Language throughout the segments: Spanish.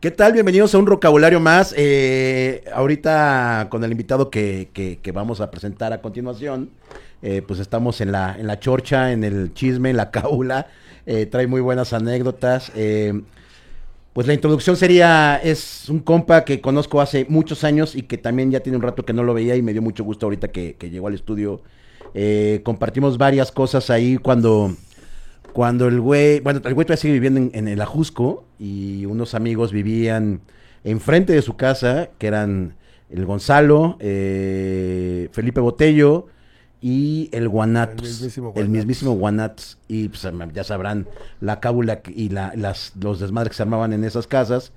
¿Qué tal? Bienvenidos a un vocabulario más. Eh, ahorita con el invitado que, que- que vamos a presentar a continuación, eh, pues estamos en la, en la chorcha, en el chisme, en la cábula. Eh, trae muy buenas anécdotas. Eh, pues la introducción sería, es un compa que conozco hace muchos años y que también ya tiene un rato que no lo veía y me dio mucho gusto ahorita que, que llegó al estudio. Compartimos varias cosas ahí cuando, cuando el güey, bueno, el güey todavía sigue viviendo en, en el Ajusco y unos amigos vivían enfrente de su casa, que eran el Gonzalo, eh, Felipe Botello y el Guanatos. El mismísimo El Guanatos. mismísimo Guanatos. Y pues ya sabrán la cábula y la- las, los desmadres que se armaban en esas casas.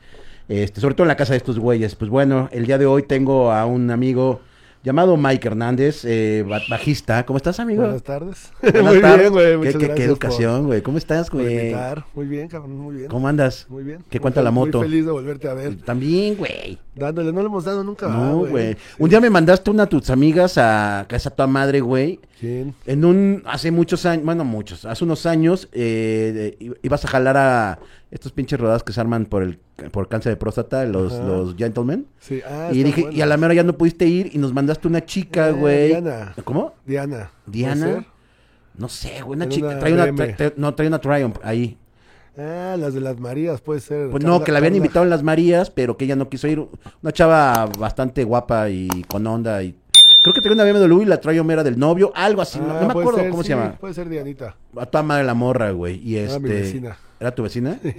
Este, sobre todo en la casa de estos güeyes. Pues bueno, el día de hoy tengo a un amigo llamado Mike Hernández, eh, ba- bajista. ¿Cómo estás, amigo? Buenas tardes. Buenas muy tardes. bien, güey. ¿Qué, Muchas qué- qué educación, güey. ¿Cómo estás, güey? Muy bien, cabrón, muy bien. ¿Cómo andas? Muy bien. ¿Qué Muy cuenta la moto? Muy feliz de volverte a ver. También, güey. Dándole, no le hemos dado nunca. No, ¿verdad, güey. Sí. Un día me mandaste una de tus amigas a casa tu madre, güey. ¿Quién? En un, hace muchos años, bueno, muchos, hace unos años, eh, de- ibas a jalar a estos pinches rodadas que se arman por el por cáncer de próstata, los, Ajá. los gentlemen. Sí. Ah, y dije, y a la mera ya no pudiste ir y nos mandaste una chica, Eh, güey. Diana. ¿Cómo? Diana. ¿puede Diana. No sé, güey, una chica. una trae una, BM. tra- tra- no, trae una Triumph ahí. Ah, las de las Marías, puede ser. Pues no, Carla- que la habían Carla- invitado en las Marías, pero que ella no quiso ir. Una chava bastante guapa y con onda y... Creo que traía una BMW y la Triumph era del novio, algo así, no, Ah, no me acuerdo ser, cómo sí, se llama. Puede ser Dianita. A toda madre la morra, güey. Y Era mi este. vecina. ¿Era tu vecina?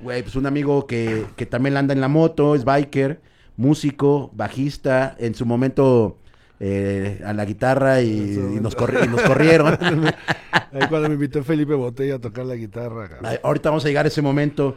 Güey, pues un amigo que, que también anda en la moto, es biker, músico, bajista, en su momento eh, a la guitarra y, nos, momento. corri- y nos corrieron. Ahí cuando me invitó Felipe Botella a tocar la guitarra. Ay, Ahorita vamos a llegar a ese momento.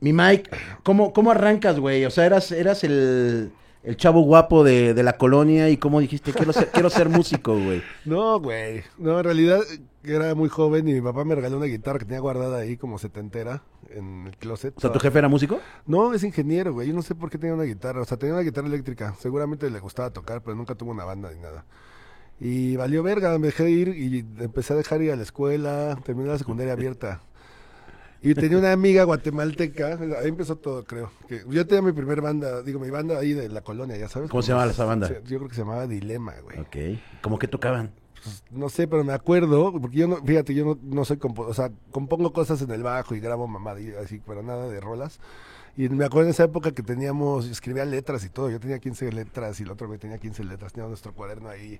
Mi Mike, ¿cómo, cómo arrancas, güey? O sea, eras, eras el, el chavo guapo de, de la colonia y cómo dijiste, quiero ser, quiero ser músico, güey. No, güey. No, en realidad era muy joven y mi papá me regaló una guitarra que tenía guardada ahí como setentera en el closet. O sea, ¿tu jefe era músico? No, es ingeniero, güey. Yo no sé por qué tenía una guitarra. O sea, tenía una guitarra eléctrica. Seguramente le gustaba tocar, pero nunca tuvo una banda ni nada. Y valió verga, me dejé ir y empecé a dejar ir a la escuela. Terminé la secundaria abierta. Y tenía una amiga guatemalteca, ahí empezó todo, creo. Que yo tenía mi primer banda, digo, mi banda ahí de la colonia, ya sabes. ¿Cómo se llamaba esa banda? Yo creo que se llamaba Dilema, güey. Ok. ¿Cómo que tocaban? Pues, no sé, pero me acuerdo, porque yo no, fíjate, yo no, no soy compo o sea, compongo cosas en el bajo y grabo mamadillas así, pero nada de rolas. Y me acuerdo en esa época que teníamos, escribía letras y todo, yo tenía 15 letras y el otro güey tenía 15 letras, teníamos nuestro cuaderno ahí.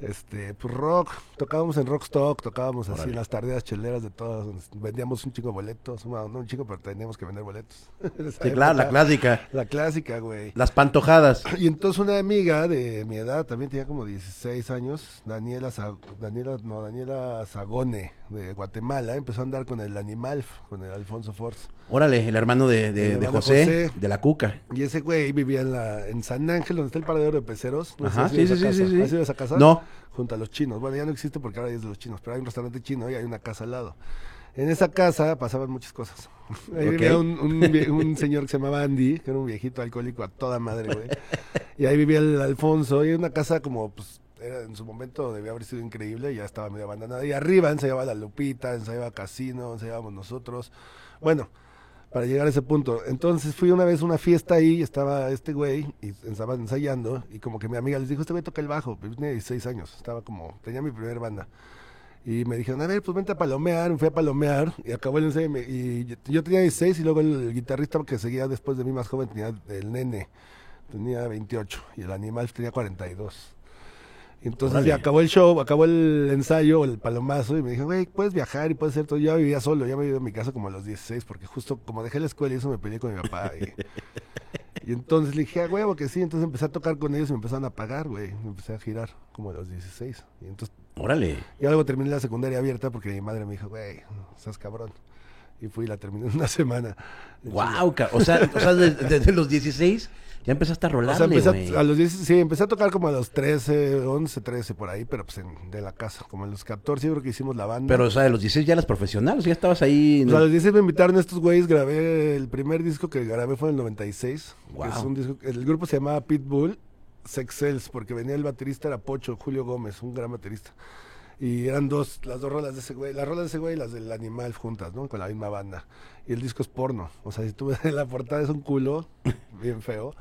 Este, pues rock, tocábamos en Rockstock, tocábamos así en las tardeas cheleras de todas, vendíamos un chico de boletos, no un chico, pero teníamos que vender boletos. Sí, claro, la clásica. La clásica, güey. Las pantojadas. Y entonces una amiga de mi edad, también tenía como 16 años, Daniela, Sa- Daniela, no, Daniela Sagone, de Guatemala, empezó a andar con el Animal, con el Alfonso Force. Órale, el hermano de, de- El de José, José. de la Cuca. Y ese güey vivía en, la, en San Ángel, donde está el paradero de peceros. No Ajá, sí, sí, esa sí, casa. sí, ¿Has sí. ido a esa casa? No. Junto a los chinos. Bueno, ya no existe porque ahora es de los chinos, pero hay un restaurante chino y hay una casa al lado. En esa casa pasaban muchas cosas. Ahí Ok. vivía un, un señor que se llamaba Andy, que era un viejito alcohólico a toda madre, güey. Y ahí vivía el Alfonso, y era una casa como, pues, era, en su momento debía haber sido increíble, ya estaba medio abandonada. Y arriba ensayaba la Lupita, ensayaba Casino, ensayábamos nosotros. Bueno, para llegar a ese punto. Entonces fui una vez a una fiesta ahí, estaba este güey, y estaban ensayando, y como que mi amiga les dijo, este güey toca el bajo, yo tenía 16 años, estaba como, tenía mi primer banda. Y me dijeron, a ver, pues vente a palomear, me fui a palomear, y acabó el ensayo, y, yo tenía 16, y luego el, el guitarrista que seguía después de mí más joven tenía el nene, tenía 28, y el animal tenía 42. Y entonces Órale. ya acabó el show, acabó el ensayo, el palomazo, y me dijo, güey, puedes viajar y puedes hacer todo. Yo vivía solo, ya me había ido a mi casa como a los 16, porque justo como dejé la escuela y eso me peleé con mi papá. Y, y entonces le dije, a huevo que sí, entonces empecé a tocar con ellos y me empezaron a pagar, güey. Me empecé a girar como a los 16. Y entonces, Órale. ya luego terminé la secundaria abierta porque mi madre me dijo, güey, estás cabrón. Y fui y la terminé en una semana. Wow, o sea, o sea desde, desde los 16 ya empezaste a O sea, rolarle, empecé a, a los 10, sí, empecé a tocar como a los 13, 11, 13 por ahí, pero pues en- de la casa, como a los 14 yo creo que hicimos la banda. Pero, o sea, de los 16 ya eras profesional, o sea, ya estabas ahí. Pues a los 16 me invitaron estos güeyes, grabé, el primer disco que grabé fue en el 96. que Wow. es un disco, el grupo se llamaba Pitbull Sexels, porque venía el baterista, era Pocho, Julio Gómez, un gran baterista. Y eran dos, las dos rolas de ese güey, las rolas de ese güey y las del animal juntas, ¿no? Con la misma banda. Y el disco es porno. O sea, si tú ves la portada es un culo, bien feo.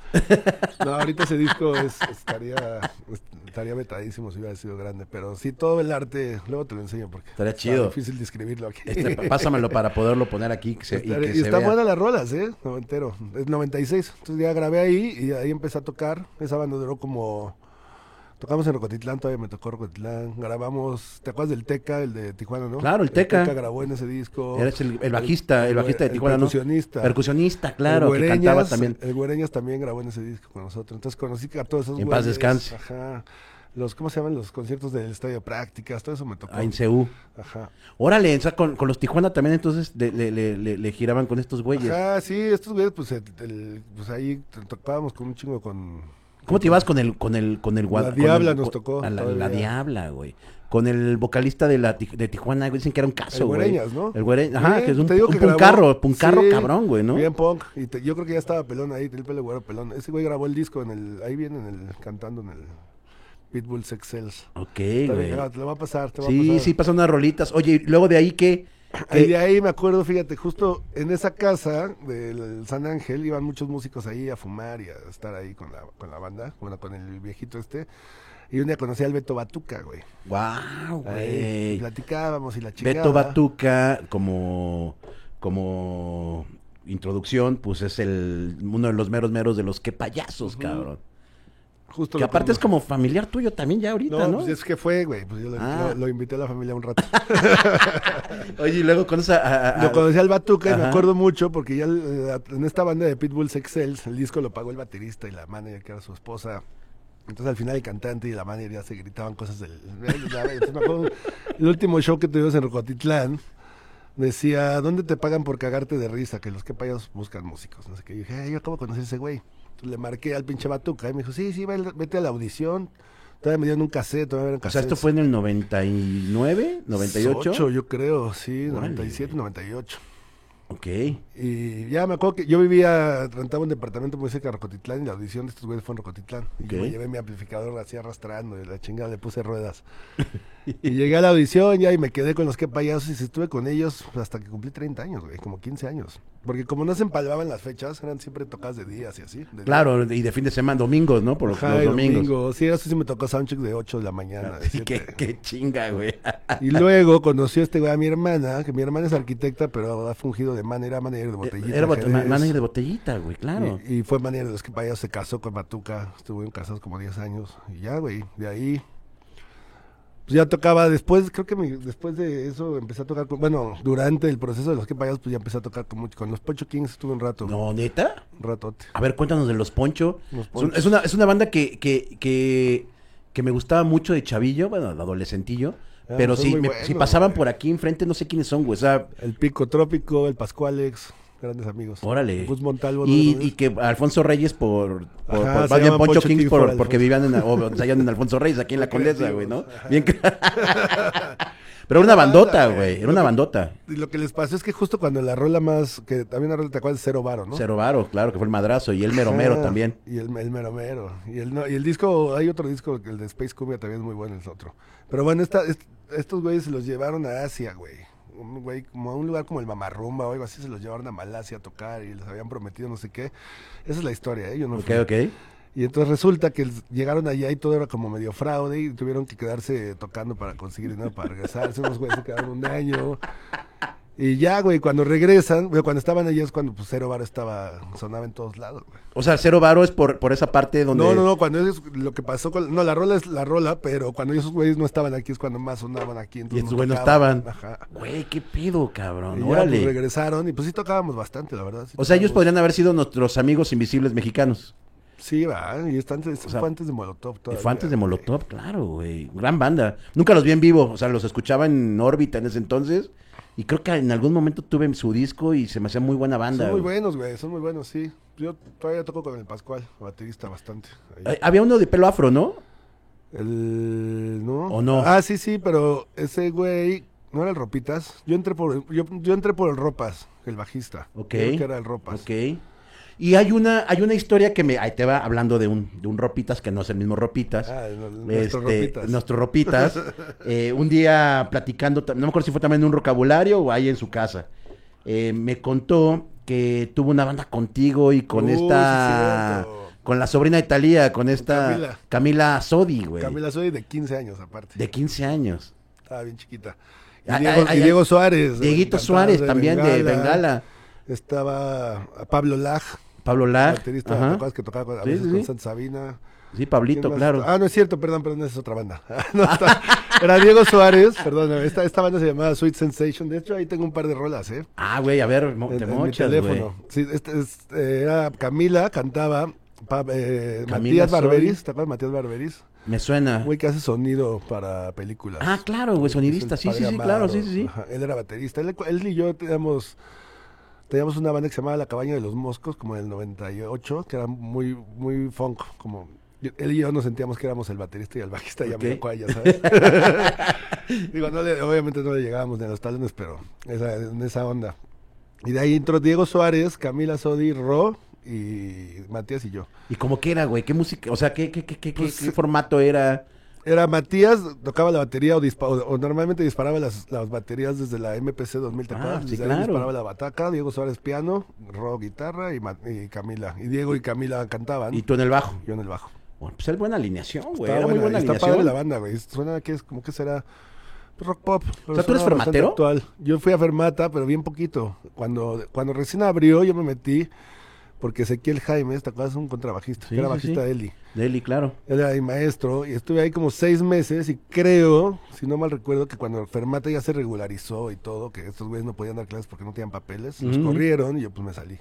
No, ahorita ese disco es, estaría, estaría metadísimo si hubiera sido grande. Pero sí, todo el arte, luego te lo enseño porque Estaría chido. difícil describirlo aquí. Este, pásamelo para poderlo poner aquí que se- y Estaría- que y se están vea. buenas las rolas, ¿eh? Noventero. Es 96. Entonces ya grabé ahí y ahí empecé a tocar. Esa banda duró como... Tocamos en Rocotitlán, todavía me tocó Rocotitlán. Grabamos, ¿te acuerdas del Teca, el de Tijuana, no? Claro, el Teca. grabó en ese disco. Eres el, el bajista, el, bajista de el Tijuana, ¿no? percusionista. Percusionista, claro, el que cantaba también. El Güereñas también grabó en ese disco con nosotros. Entonces conocí a todos esos En paz descanse. Ajá. Los, ¿cómo se llaman? Los conciertos del Estadio Prácticas, todo eso me tocó. Ah, en CU. Ajá. Órale, o sea, con, con los Tijuana también entonces le, le- le- le- giraban con estos güeyes. Ajá, sí, estos güeyes, pues, el- el- pues ahí tocábamos con un chingo con... ¿Cómo te ibas con el con el con el La Diabla el- nos tocó a la, Diabla, güey. Con el vocalista de la de Tijuana, güey, dicen que era un caso, El güey. ¿no? El Güereñas, ajá, Sí, que es un, te digo un que grabó- puncarro, puncarro Sí, cabrón, güey, ¿no? Bien punk. Y te- yo creo que ya estaba pelón ahí, el pelo güero pelón. Ese güey grabó el disco en el... Ahí viene en el, cantando en el Pitbull Sex Cells. Ok, Está güey. bien, ah, Te lo va a pasar, te va a Sí, pasar. sí, pasan unas rolitas. Oye, y luego de ahí que Y de ahí me acuerdo, fíjate, justo en esa casa del San Ángel iban muchos músicos ahí a fumar y a estar ahí con la, con la banda, bueno, con el viejito este. Y un día conocí al Beto Batuca, güey. Wow, güey. platicábamos y la chica. Beto Batuca como como introducción, pues es el uno de los meros meros de los que payasos, Ujú. cabrón. Justo Que aparte es como familiar tuyo también ya ahorita, No, ¿no? pues es que fue, güey. Pues yo lo, Ah. lo- lo invité a la familia un rato. Oye, y luego conoces a, a- a- Lo conocí al Batuca y me Ajá. acuerdo mucho porque ya eh, en esta banda de Pitbull Sex Cells, el disco lo pagó el baterista y la manager que era su esposa. Entonces al final el cantante y la manager ya se gritaban cosas del... Entonces, me acuerdo, el último show que tuvimos en Rocotitlán decía, ¿dónde te pagan por cagarte de risa? Que los que payasos buscan músicos. No sé qué. Y dije, "Ay, yo acabo de conocer a ese güey. Le marqué al pinche Batuca y me dijo, sí, sí, ve- vete a la audición. Todavía me dieron un cassette, todavía me dieron O sea, esto fue en el 99, 98. Ocho, yo creo, sí, Órale. 97, 98. Ok. Y ya me acuerdo que yo vivía, rentaba un departamento muy cerca de Rocotitlán y la audición de estos güeyes fue en Rocotitlán. Y me llevé mi amplificador así arrastrando y la chingada le puse ruedas. y llegué a la audición ya y me quedé con los que payasos y estuve con ellos hasta que cumplí 30 años, güey, como 15 años. Porque como no se empalmaban las fechas, eran siempre tocadas de días y así. de Claro, y de fin de semana, domingos, ¿no? Por los, Ajá, los domingos. domingo. Sí, eso sí me tocó soundcheck de 8 de la mañana. de Sí, qué, 7. qué chinga, güey. Y luego conocí a este güey, a mi hermana, que mi hermana es arquitecta, pero ha fungido de man, era manager de botellita. Era bot- manager de botellita, güey, claro. Y, y fue manager de los que payasos, se casó con Batuca, estuvieron casados como 10 años. Y ya, güey, de ahí. Pues ya tocaba después, creo que mi- después de eso empecé a tocar, con, bueno, durante el proceso de los que payasos, pues ya empecé a tocar con, mucho- con los Pocho Kings, estuve un rato, No, neta. un ratote. A ver, cuéntanos de los Poncho. Los Ponchos. Es una, es una banda que, que, que, que me gustaba mucho de chavillo, bueno, de adolescentillo. Ah, pero si, me- si pasaban güey. por aquí enfrente, no sé quiénes son, güey. O sea, El Pico Trópico, el Pascualex, grandes amigos. órale. Gus Montalvo. ¿no? Y, y que Alfonso Reyes por, por, Ajá, por- más bien Poncho Poncho Kings Kings por- por porque vivían en, o en Alfonso Reyes, aquí en la Condesa, güey, ¿no? ajá. Bien Pero era una bandota, güey. era una bandota. Y lo que les pasó es que justo cuando la rola más, que también la rola te acuerdas Cero Varo, ¿no? Cero Varo, claro, que fue el madrazo. Y el Mero Mero Ajá, también. Y el, el Mero Mero. Y el, no- y el disco, hay otro disco, el de Space Cumbia también es muy bueno, es otro. Pero bueno, esta, est- estos güeyes se los llevaron a Asia, güey. Un güey, como a un lugar como el Mamarrumba o algo así, se los llevaron a Malasia a tocar y les habían prometido no sé qué. Esa es la historia, ¿eh? Yo no Ok, fui. ok. Y entonces resulta que llegaron allá y todo era como medio fraude y tuvieron que quedarse tocando para conseguir dinero para regresarse. Unos güeyes se quedaron un año. Y ya, güey, cuando regresan, güey, cuando estaban allá es cuando pues Cero Bar estaba, sonaba en todos lados, güey. O sea, Cero Varo es por, por esa parte donde... No, no, no, cuando es lo que pasó con... No, la rola es la rola, pero cuando esos güeyes no estaban aquí es cuando más sonaban aquí. Y entonces estos güeyes no estaban. Ajá. Güey, qué pido, cabrón. Y ya, Órale. pues, regresaron y pues sí tocábamos bastante, la verdad. sí o sea, ellos podrían haber sido nuestros amigos invisibles mexicanos. Sí, va, y están, eso sea, fue antes de Molotov Y todavía. fue antes de güey. Molotov, claro, güey. Gran banda. Nunca los vi en vivo. O sea, los escuchaba en órbita en ese entonces. Y creo que en algún momento tuve su disco y se me hacía muy buena banda. Son muy güey. buenos, güey, son muy buenos, sí. Yo todavía toco con el Pascual, baterista bastante. ahí. Había uno de pelo afro, ¿no? El, ¿no? ¿O no? Ah, sí, sí, pero ese güey no era el Ropitas. Yo entré por yo, yo entré por el Ropas, el bajista. Ok. Creo que era el Ropas. Ok. Y hay una, hay una historia que me, ahí te va hablando de un, de un Ropitas, que no es el mismo Ropitas. Ah, no- nuestro Este, Ropitas. nuestro Ropitas. eh, un día platicando, no me acuerdo si fue también en un vocabulario o ahí en su casa. eh, me contó que tuvo una banda contigo y con esta. sí, con la sobrina de Talía, con esta. Camila. Camila Sodi, güey. Camila soy de 15 años aparte. De 15 años. Estaba bien chiquita. Y Ay, Diego, ay, y ay, Diego Suárez. Dieguito Suárez también de Bengala. Estaba Pablo Laj, Pablo Lag. baterista, ajá. ¿te acuerdas que tocaba a Sí, veces sí, con. Santa Sabina? Sí, ¿Quién Pablito, claro. Ah, no es cierto, perdón, perdón, esa es otra banda. No, está- era Diego Suárez, perdón, esta, esta banda se llamaba Sweet Sensation. De hecho, ahí tengo un par de rolas, ¿eh? Ah, güey, a ver, mo- En, te en mochas, teléfono. Sí, este es- era Camila, cantaba. Pa- eh, Camila Matías Barberis. ¿te acuerdas de Matías Barberis? Me suena. Güey que hace sonido para películas. Ah, claro, güey, sonidista. Sí, sí, sí, claro, sí, sí, sí. Él era baterista. Él, él y yo teníamos, teníamos una banda que se llamaba La Cabaña de los Moscos, como en el 98, que era muy, muy funk. Como, yo- él y yo nos sentíamos que éramos el baterista y el bajista y Ok. Jamiroquai, ya sabes. Digo, no le- obviamente no le llegábamos ni a los talones, pero esa, en esa onda. Y de ahí entró Diego Suárez, Camila Sodi, Ro y Matías y yo. ¿Y cómo que era, güey? ¿Qué música? O sea, ¿qué, qué, qué, qué, qué- Pues, qué formato era? Era Matías, tocaba la batería o, dispa- o- o normalmente disparaba las, las baterías desde la MPC 2000, ¿te Ah, sí, claro. disparaba la bataca, Diego Suárez piano, Ro guitarra y, Camila. Y Diego y Camila cantaban, Y tú en el bajo. yo en el bajo. Bueno, pues era buena alineación, güey. Era muy buena, está alineación. padre la banda, güey. Suena que es como que será rock pop. sea, ¿tú eres fermatero? Actual. Yo fui a Fermata, pero bien poquito. Cuando, cuando recién abrió, yo me metí porque Ezequiel Jaime, ¿te acuerdas? Un contrabajista, Sí, que era sí, bajista sí. de Eli. Deli, claro. Él era mi maestro y estuve ahí como seis meses y creo, si no mal recuerdo, que cuando Fermata ya se regularizó y todo, que estos güeyes no podían dar clases porque no tenían papeles, los corrieron y yo pues me salí.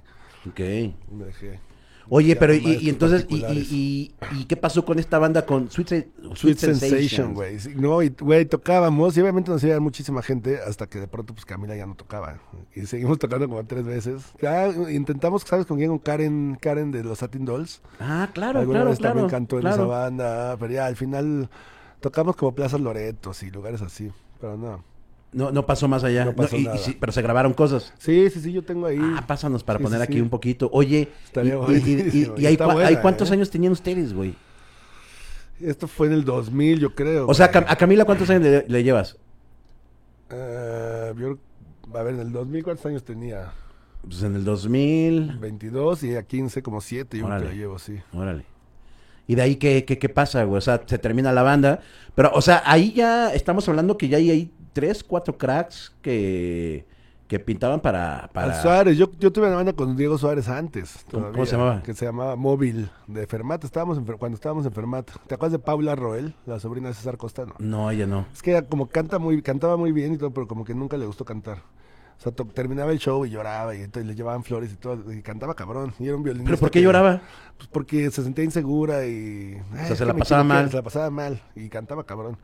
Ok. y Me dejé. Oye, pero y, entonces, y, qué pasó con esta banda con Sweet, Sweet Sensations? Sensation, güey. No, y güey, tocábamos y obviamente nos iba muchísima gente hasta que de pronto pues Camila ya no tocaba. Y seguimos tocando como tres veces. Ya intentamos, ¿sabes con quién? Con Karen, Karen de los Satin Dolls. Ah, claro, Alguna claro, vez claro. también cantó en claro. esa banda, pero ya al final tocamos como Plaza Loretos y lugares así, pero no. No, no pasó más allá. No pasó y- y nada. sí, pero se grabaron cosas. Sí, sí, sí, yo tengo ahí. Ah, pásanos para Sí, poner sí, aquí sí. un poquito. Oye, Estaría y, y- hay, buena, hay cuántos ¿eh? años tenían ustedes, güey? Esto fue en el 2000, yo creo. O sea, güey. A Camila, ¿cuántos años le, le llevas? Eh, yo- a ver, en el 2000, ¿cuántos años tenía? Pues en el 2000. 22 y a 15, como 7, yo creo que la llevo, sí. Órale. ¿Y de ahí qué, qué, qué pasa, güey? O sea, se termina la banda. Pero, o sea, ahí ya estamos hablando que ya hay, hay tres, cuatro cracks que, que pintaban para... para... Al Suárez, yo, yo tuve una banda con Diego Suárez antes. ¿Cómo- todavía, cómo se llamaba? Que se llamaba Móvil, de Fermata. Estábamos en cuando estábamos en Fermata. ¿Te acuerdas de Paula Roel, la sobrina de César Costano? No, ella no. Es que ella como canta muy, cantaba muy bien y todo, pero como que nunca le gustó cantar. O sea, terminaba el show y lloraba y entonces le llevaban flores y todo, y cantaba cabrón. Y era un violinista. ¿Pero por qué que- lloraba? Pues porque se sentía insegura y... "Ay, sea, es se la pasaba equivoqué", mal. Se la pasaba mal y cantaba cabrón.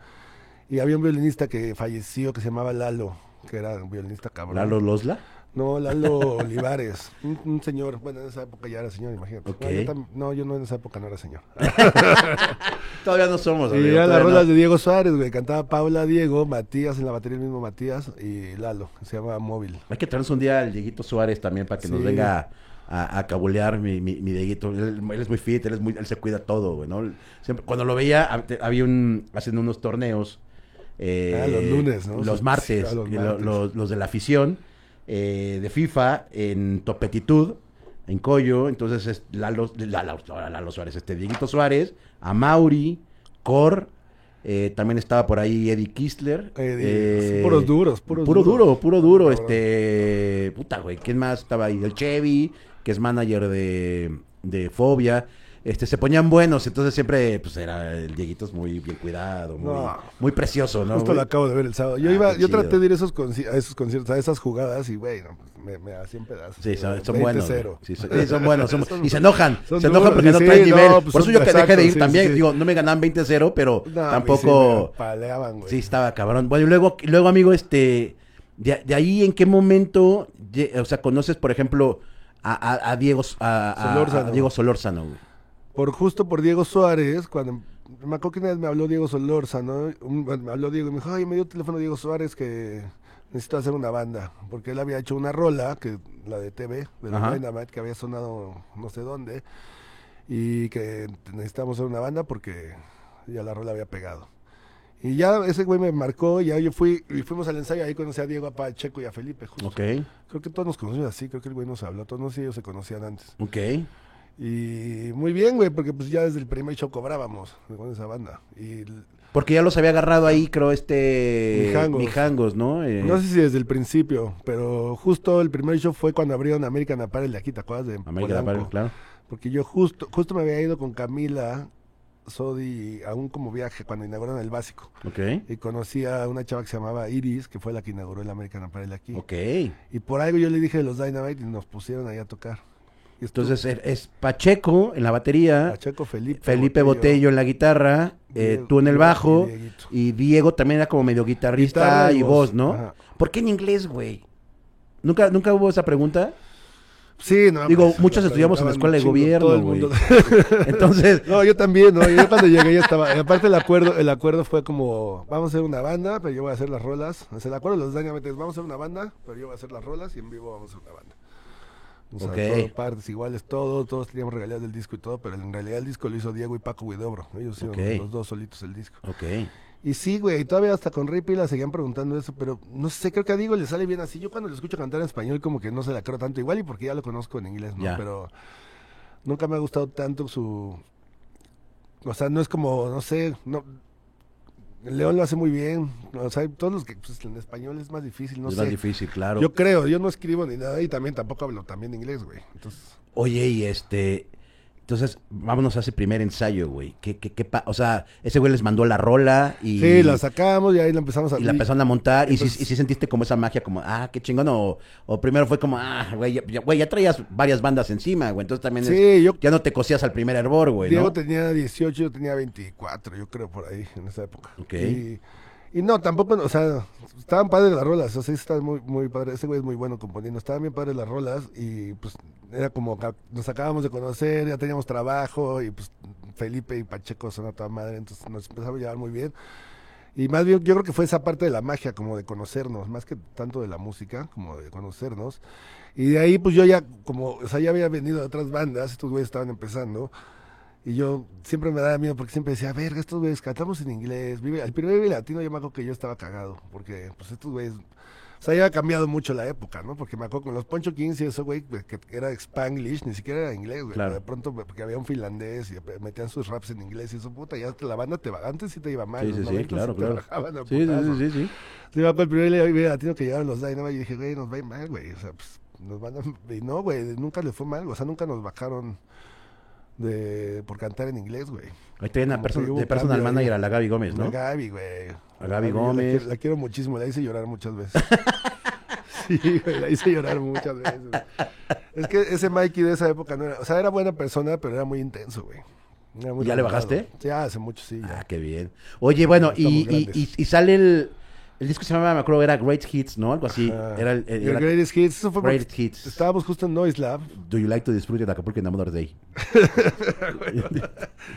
Y había un violinista que falleció que se llamaba Lalo, que era un violinista cabrón. ¿Lalo Losla? No, Lalo Olivares, un, un señor, bueno, en esa época ya era señor, imagínate. Ok. No, yo, no, yo no en esa época no era señor. Todavía no somos, y eran las rolas no. de Diego Suárez, güey, cantaba Paula, Diego, Matías, en la batería el mismo Matías y Lalo, que se llama Móvil. Hay que traernos un día al Dieguito Suárez también para que nos venga a, a cabulear mi, mi, mi Dieguito. Él, él es muy fit, él, es muy, él se cuida todo, güey, ¿no? Siempre, cuando lo veía, había un, haciendo unos torneos. Eh, Ah, los lunes, ¿no? Los martes, sí, los y lo- martes. los, los de la afición eh, de FIFA en Topetitud, en Coyo. Entonces es Lalo, Lalo, Lalo Suárez, este Dieguito Suárez, Amauri, Cor. eh, también estaba por ahí Eddie Kistler. Eddie, puros duros, puros puro duros. duro, puro duro. Cabrón. Este, puta, güey, ¿quién más estaba ahí? El Chevy, que es manager de, de Fobia. Este, se ponían buenos, entonces siempre, pues era el Dieguito es muy bien cuidado, muy, No. muy precioso, ¿no? Justo lo acabo de ver el sábado. Yo Ah, iba, yo chido. traté de ir a esos, a esos conciertos, a esas jugadas y, güey, no, pues, me, me hacían pedazos. Sí, son, son 20-0. buenos. Sí, son, sí, son buenos. son- y se enojan. se enojan duros, porque no traen no, nivel. pues Por eso yo que dejé exacto, de ir también. Digo, no me ganaban 20-0, pero tampoco. me paleaban, güey. Sí, estaba cabrón. Bueno, y luego, y luego amigo, este. De, de ahí, ¿en qué momento, o sea, conoces, por ejemplo, a, a- a Diego, a, a- Diego Solórzano, güey? Por justo por Diego Suárez, cuando me acuerdo que una vez me habló Diego Solórzano, un- bueno, me habló Diego y me dijo, ay, me dio el teléfono Diego Suárez que necesito hacer una banda, porque él había hecho una rola, que la de TV, de Ajá. Dynamite, que había sonado no sé dónde, y que necesitamos hacer una banda porque ya la rola había pegado. Y ya ese güey me marcó, y ya yo fui, y fuimos al ensayo, ahí conocí a Diego, a Pacheco y a Felipe, justo. Ok, Creo que todos nos conocimos así, creo que el güey nos habló, todos no sé ellos se conocían antes. ok. Y muy bien, güey, porque pues ya desde el primer show cobrábamos con esa banda. Y Porque ya los había agarrado ahí, creo, este... Mijangos. Mijangos, ¿no? Eh, no sé si desde el principio, pero justo el primer show fue cuando abrieron American Apparel de aquí, ¿te acuerdas de América Polanco? Apparel, claro. Porque yo justo justo me había ido con Camila Sodi a un como viaje cuando inauguraron el básico. Ok, Y conocí a una chava que se llamaba Iris, que fue la que inauguró el American Apparel aquí. ok. Y por algo yo le dije de los Dynamite y nos pusieron ahí a tocar. Entonces es Pacheco en la batería, Pacheco, Felipe, Felipe Botello, en la guitarra, eh, tú en el bajo y Diego también era como medio guitarrista Guitarra y y voz, voz, ¿no? ajá. ¿Por qué en inglés, güey? ¿Nunca, ¿Nunca hubo esa pregunta? Sí, no. Digo, pues, muchos estudiamos en la escuela de gobierno, güey. Entonces, No, yo también, ¿no? Yo cuando llegué ya estaba. y aparte el acuerdo, el acuerdo fue como, vamos a hacer una banda, pero yo voy a hacer las rolas. O sea, el acuerdo los Dynamite es, vamos a hacer una banda, pero yo voy a hacer las rolas y en vivo vamos a hacer una banda. O sea, Ok. todo, partes iguales, todo, todos teníamos regalías del disco y todo, pero en realidad el disco lo hizo Diego y Paco Huidobro. Ellos hicieron los dos solitos el disco. ok. Y sí, güey, y todavía hasta con Rey Pila seguían preguntando eso, pero no sé, creo que a Diego le sale bien así. Yo cuando lo escucho cantar en español como que no se la creo tanto, igual y porque ya lo conozco en inglés, ¿no? Pero nunca me ha gustado tanto su... O sea, no es como, no sé, no... León lo hace muy bien, o sea, todos los que pues, en español es más difícil, no es sé. más difícil, claro. Yo creo, yo no escribo ni nada y también tampoco hablo también inglés, güey. Entonces, Oye, y este... Entonces, vámonos a ese primer ensayo, güey. ¿Qué, qué, qué pa- o sea, ese güey les mandó la rola y... sí, la sacamos y ahí la empezamos a... y la empezaron a montar y, sí, y sí sentiste como esa magia, como, ah, qué chingón, o, o primero fue como, ah, güey, ya, ya- güey, ya traías varias bandas encima, güey, entonces también es- Sí, yo ya no te cosías al primer hervor, güey, Diego ¿no? tenía 18, yo tenía 24, yo creo, por ahí, en esa época. Ok. Y, y no, tampoco, o sea, estaban padres las rolas, o sea, muy, muy ese güey es muy bueno componiendo, estaban bien padres las rolas y pues era como nos acabamos de conocer, ya teníamos trabajo y pues Felipe y Pacheco son a toda madre, entonces nos empezamos a llevar muy bien. Y más bien, yo creo que fue esa parte de la magia, como de conocernos, más que tanto de la música, como de conocernos. Y de ahí, pues yo ya, como, o sea, ya había venido de otras bandas, estos güeyes estaban empezando. Y yo siempre me daba miedo porque siempre decía, verga, estos güeyes cantamos en inglés. Vive, el primer Vive Latino yo me acuerdo que yo estaba cagado, porque pues estos güeyes, o sea, ya ha cambiado mucho la época, ¿no? Porque me acuerdo con los Poncho Kings y eso, güey, que era Spanglish, ni siquiera era inglés, güey. Claro. De pronto, porque había un finlandés y metían sus raps en inglés y eso, puta, ya la banda te va, antes sí te iba mal. Sí, sí, sí, 90 claro, claro. Sí, sí, sí, sí, sí. Sí, me acuerdo el primer Vive Latino que llegaron los Dynamite y dije, güey, nos va a ir mal, güey. O sea, pues nos van a... Y no, güey, nunca les fue mal. O sea, nunca nos bajaron de por cantar en inglés, güey. Ahí traen a hubo de personal manager a la Gaby Gómez, La ¿no? Gaby, güey. A Gaby La Gómez. quiero, la quiero muchísimo, la hice llorar muchas veces. sí, güey, la hice llorar muchas veces. Es que ese Mikey de esa época no era... O sea, era buena persona, pero era muy intenso, güey. Era muy ¿Ya le bajaste? Sí, hace mucho, sí. ya. Ah, qué bien. Oye, bueno, y, y- y sale el... El disco se llamaba, me acuerdo, era Great Hits, ¿no? Algo así. Ajá. Era el... el- Y el era Greatest Hits, eso fue Great Hits. estábamos justo en Noise Lab. Do you like to disfrute de Acapulco in Another Day?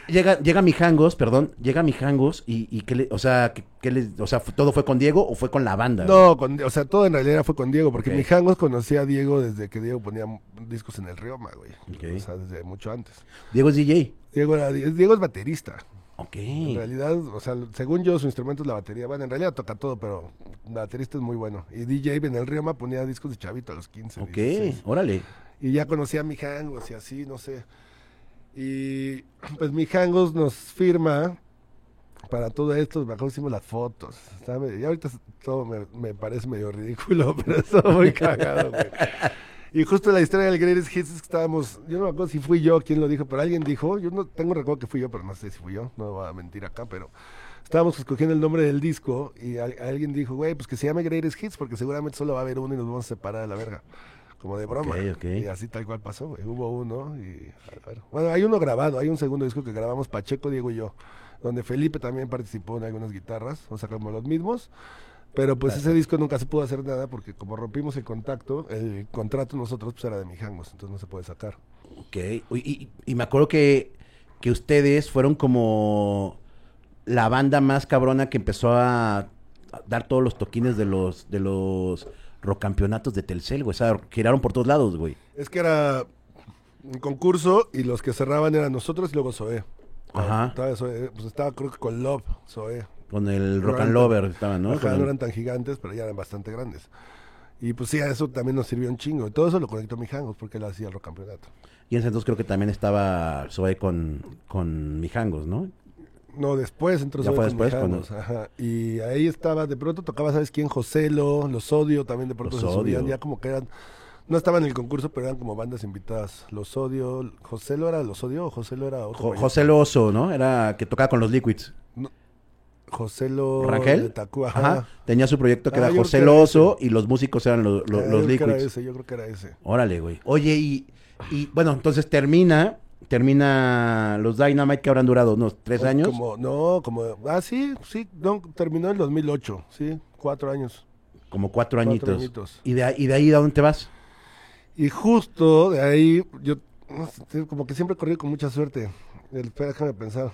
llega, llega Mijangos, perdón, llega Mijangos y, y qué le, o sea, ¿qué, qué le- o sea, ¿todo fue con Diego o fue con la banda? No, con- o sea, todo en realidad fue con Diego, porque Ok. mi Jangos conocía a Diego desde que Diego ponía discos en el Rioma, güey. O sea, desde mucho antes. Diego es DJ. Diego, era, Diego es baterista. Ok. En realidad, o sea, según yo, su instrumento es la batería. Bueno, en realidad toca todo, pero baterista es muy bueno. Y DJ en el Rioma ponía discos de chavito a los 15. Ok, 16. órale. Y ya conocía a mi Jangos y así, no sé. Y pues mi Jangos nos firma para todo esto. Me acuerdo que hicimos las fotos. Y ahorita todo me, me parece medio ridículo, pero estaba muy cagado, güey. Y justo la historia del Greatest Hits es que estábamos, yo no me acuerdo si fui yo quien lo dijo, pero alguien dijo, yo no tengo recuerdo que fui yo, pero no sé si fui yo, no voy a mentir acá, pero estábamos escogiendo el nombre del disco y al- alguien dijo, güey, pues que se llame Greatest Hits porque seguramente solo va a haber uno y nos vamos a separar a la verga. Como de broma. Ok, ok. Y así tal cual pasó, güey. Hubo uno y... a ver. Bueno, hay uno grabado, hay un segundo disco que grabamos Pacheco, Diego y yo, donde Felipe también participó en algunas guitarras, o sea, como los mismos. Pero pues ese disco nunca se pudo hacer nada porque como rompimos el contacto, el contrato nosotros pues era de Mijangos, entonces no se puede sacar. Ok. Y, y- y me acuerdo que, que ustedes fueron como la banda más cabrona que empezó a dar todos los toquines de los de los rocampeonatos de Telcel, güey. O sea, giraron por todos lados, güey. Es que era un concurso y los que cerraban eran nosotros y luego Zoé. Ajá. Estaba, pues estaba creo que con Love, Zoé. Con el No Rock and Lover estaban, ¿no? Ajá, no eran tan gigantes, pero ya eran bastante grandes. Y pues sí, a eso también nos sirvió un chingo. Y todo eso lo conectó Mijangos porque él hacía el rock campeonato. Y en ese entonces creo que también estaba Zoe con, con Mijangos, ¿no? No, después entró Ya fue con después, Mijangos, ajá. Y ahí estaba, de pronto tocaba, ¿sabes quién? Joselo, Los Odio también de pronto Los se subían, Odio. ya como que eran, no estaban en el concurso, pero eran como bandas invitadas. Los Odio, ¿Joselo era Los Odio o Joselo era otro? Jo- güey? José Loso, ¿no? Era que tocaba con los Liquids. Joselo Rangel. de Tacú, ajá. Ajá. Tenía su proyecto que Ah, era yo José era Loso y los músicos eran lo- lo- Ah, yo los creo que era Liquids. ese, yo creo que era ese. Órale, güey. Oye, y, y bueno, entonces termina, termina los Dynamite que habrán durado unos tres Pues años. Como, no, como, ah, sí, sí, no, terminó en el 2008, sí, cuatro años. Como cuatro añitos. añitos. ¿Y de, ahí- ¿Y de ahí a dónde te vas? Y justo de ahí, yo como que siempre he corrido con mucha suerte. El- déjame pensar.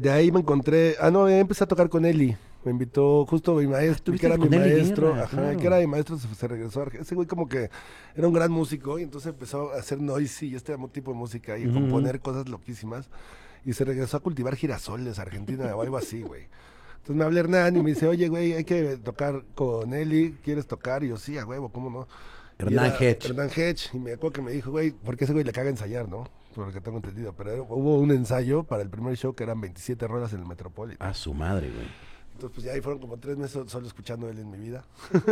De ahí me encontré, ah, no, empecé a tocar con Eli. Me invitó justo mi maestro, Estuviste que era mi maestro, Guerra, ajá, claro. que era mi maestro, se, se regresó. a Arge- Ese güey como que era un gran músico y entonces empezó a hacer noisy y este tipo de música y a componer cosas loquísimas. Y se regresó a cultivar girasoles a Argentina o algo así, güey. Entonces me habla Hernán y me dice, oye, güey, hay que tocar con Eli, ¿quieres tocar? Y yo, sí, a huevo, ¿cómo no? Hernán Hedge. Hernán Hedge. Y me acuerdo que me dijo, güey, porque ese güey le caga ensayar, ¿no? Por lo que tengo entendido. Pero hubo un ensayo para el primer show que eran 27 rolas en el Metropolitan. A su madre, güey. Entonces, pues ya ahí fueron como tres meses solo escuchando él en mi vida.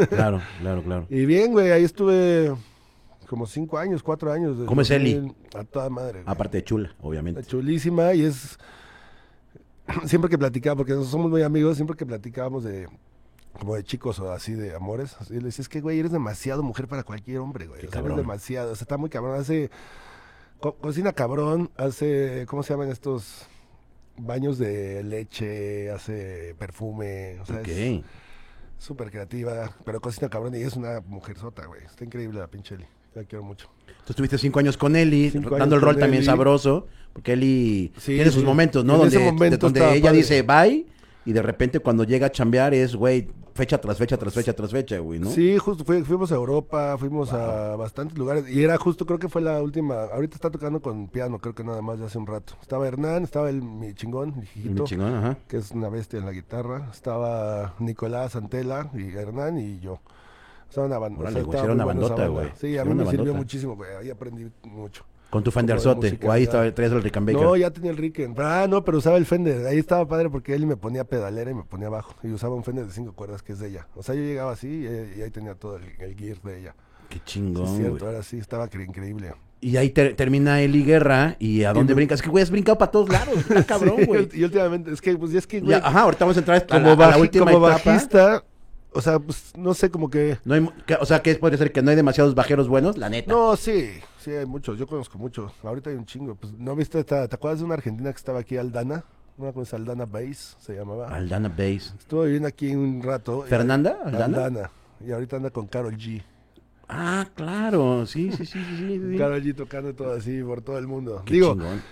Claro, claro, claro. Y bien, güey, ahí estuve como cinco años, cuatro años. ¿Cómo es Eli? 2000 A toda madre. güey. Aparte de chula, obviamente. Chulísima y es siempre que platicaba, porque nosotros somos muy amigos, siempre que platicábamos de como de chicos o así de amores, así le decía, es que güey, eres demasiado mujer para cualquier hombre, güey. O sea, eres demasiado, o sea, está muy cabrón, hace co- cocina cabrón, hace ¿cómo se llaman estos baños de leche, hace perfume, o sea, es súper creativa, pero cocina cabrón y es una mujer sota, güey. Está increíble la pinche Eli. La quiero mucho. Tú estuviste cinco años con Eli, Cinco dando el rol también Eli. sabroso, porque Eli Sí, tiene sus sí. momentos, ¿no? En Donde, ese momento de- donde estaba ella padre. dice bye y de repente cuando llega a chambear es, güey, fecha tras fecha, tras fecha, tras fecha, güey, ¿no? Sí, justo fui- fuimos a Europa, fuimos a bastantes lugares y era justo, creo que fue la última. Ahorita está tocando con piano, creo que nada más de hace un rato. Estaba Hernán, estaba el mi chingón, mi hijito, mi chingón, ajá. que es una bestia en la guitarra. Estaba Nicolás Antela y Hernán y yo. Estaba una banda. Güey, estaba era una bandota, güey. Sí, a mí me sirvió muchísimo, güey. Ahí aprendí mucho. Con tu Fenderzote, música, o ahí estaba, traías el Rickenbacker. No, ya tenía el Ricken. Ah, no, pero usaba el Fender. Ahí estaba padre porque él me ponía pedalera y me ponía abajo. Y usaba un Fender de cinco cuerdas que es de ella. O sea, yo llegaba así y, y ahí tenía todo el, el gear de ella. Qué Sí, chingón, es güey. cierto, ahora sí, estaba cre- increíble. Y ahí ter- termina Eli Guerra, ¿y a dónde me- brincas? Es que, güey, has brincado para todos lados, está cabrón, Sí, güey. y últimamente, es que, pues, es que, güey, ajá, ahorita vamos a entrar a como, la, a la última como etapa. bajista, o sea, pues, no sé, como que... No hay que- o sea, que podría ser que no hay demasiados bajeros buenos, la neta. No, sí, sí, hay muchos, yo conozco muchos. Ahorita hay un chingo. Pues, ¿no viste esta, te acuerdas de una argentina que estaba aquí, Aldana? Una cosa, Aldana Bass, se llamaba. Aldana Bass. Estuvo viviendo aquí un rato. y- ¿Fernanda? ¿Aldana? Aldana. Y ahorita anda con Carol G. Ah, claro, sí, sí, sí, sí, sí, sí. Carol G tocando todo así por todo el mundo. Qué Digo, chingón.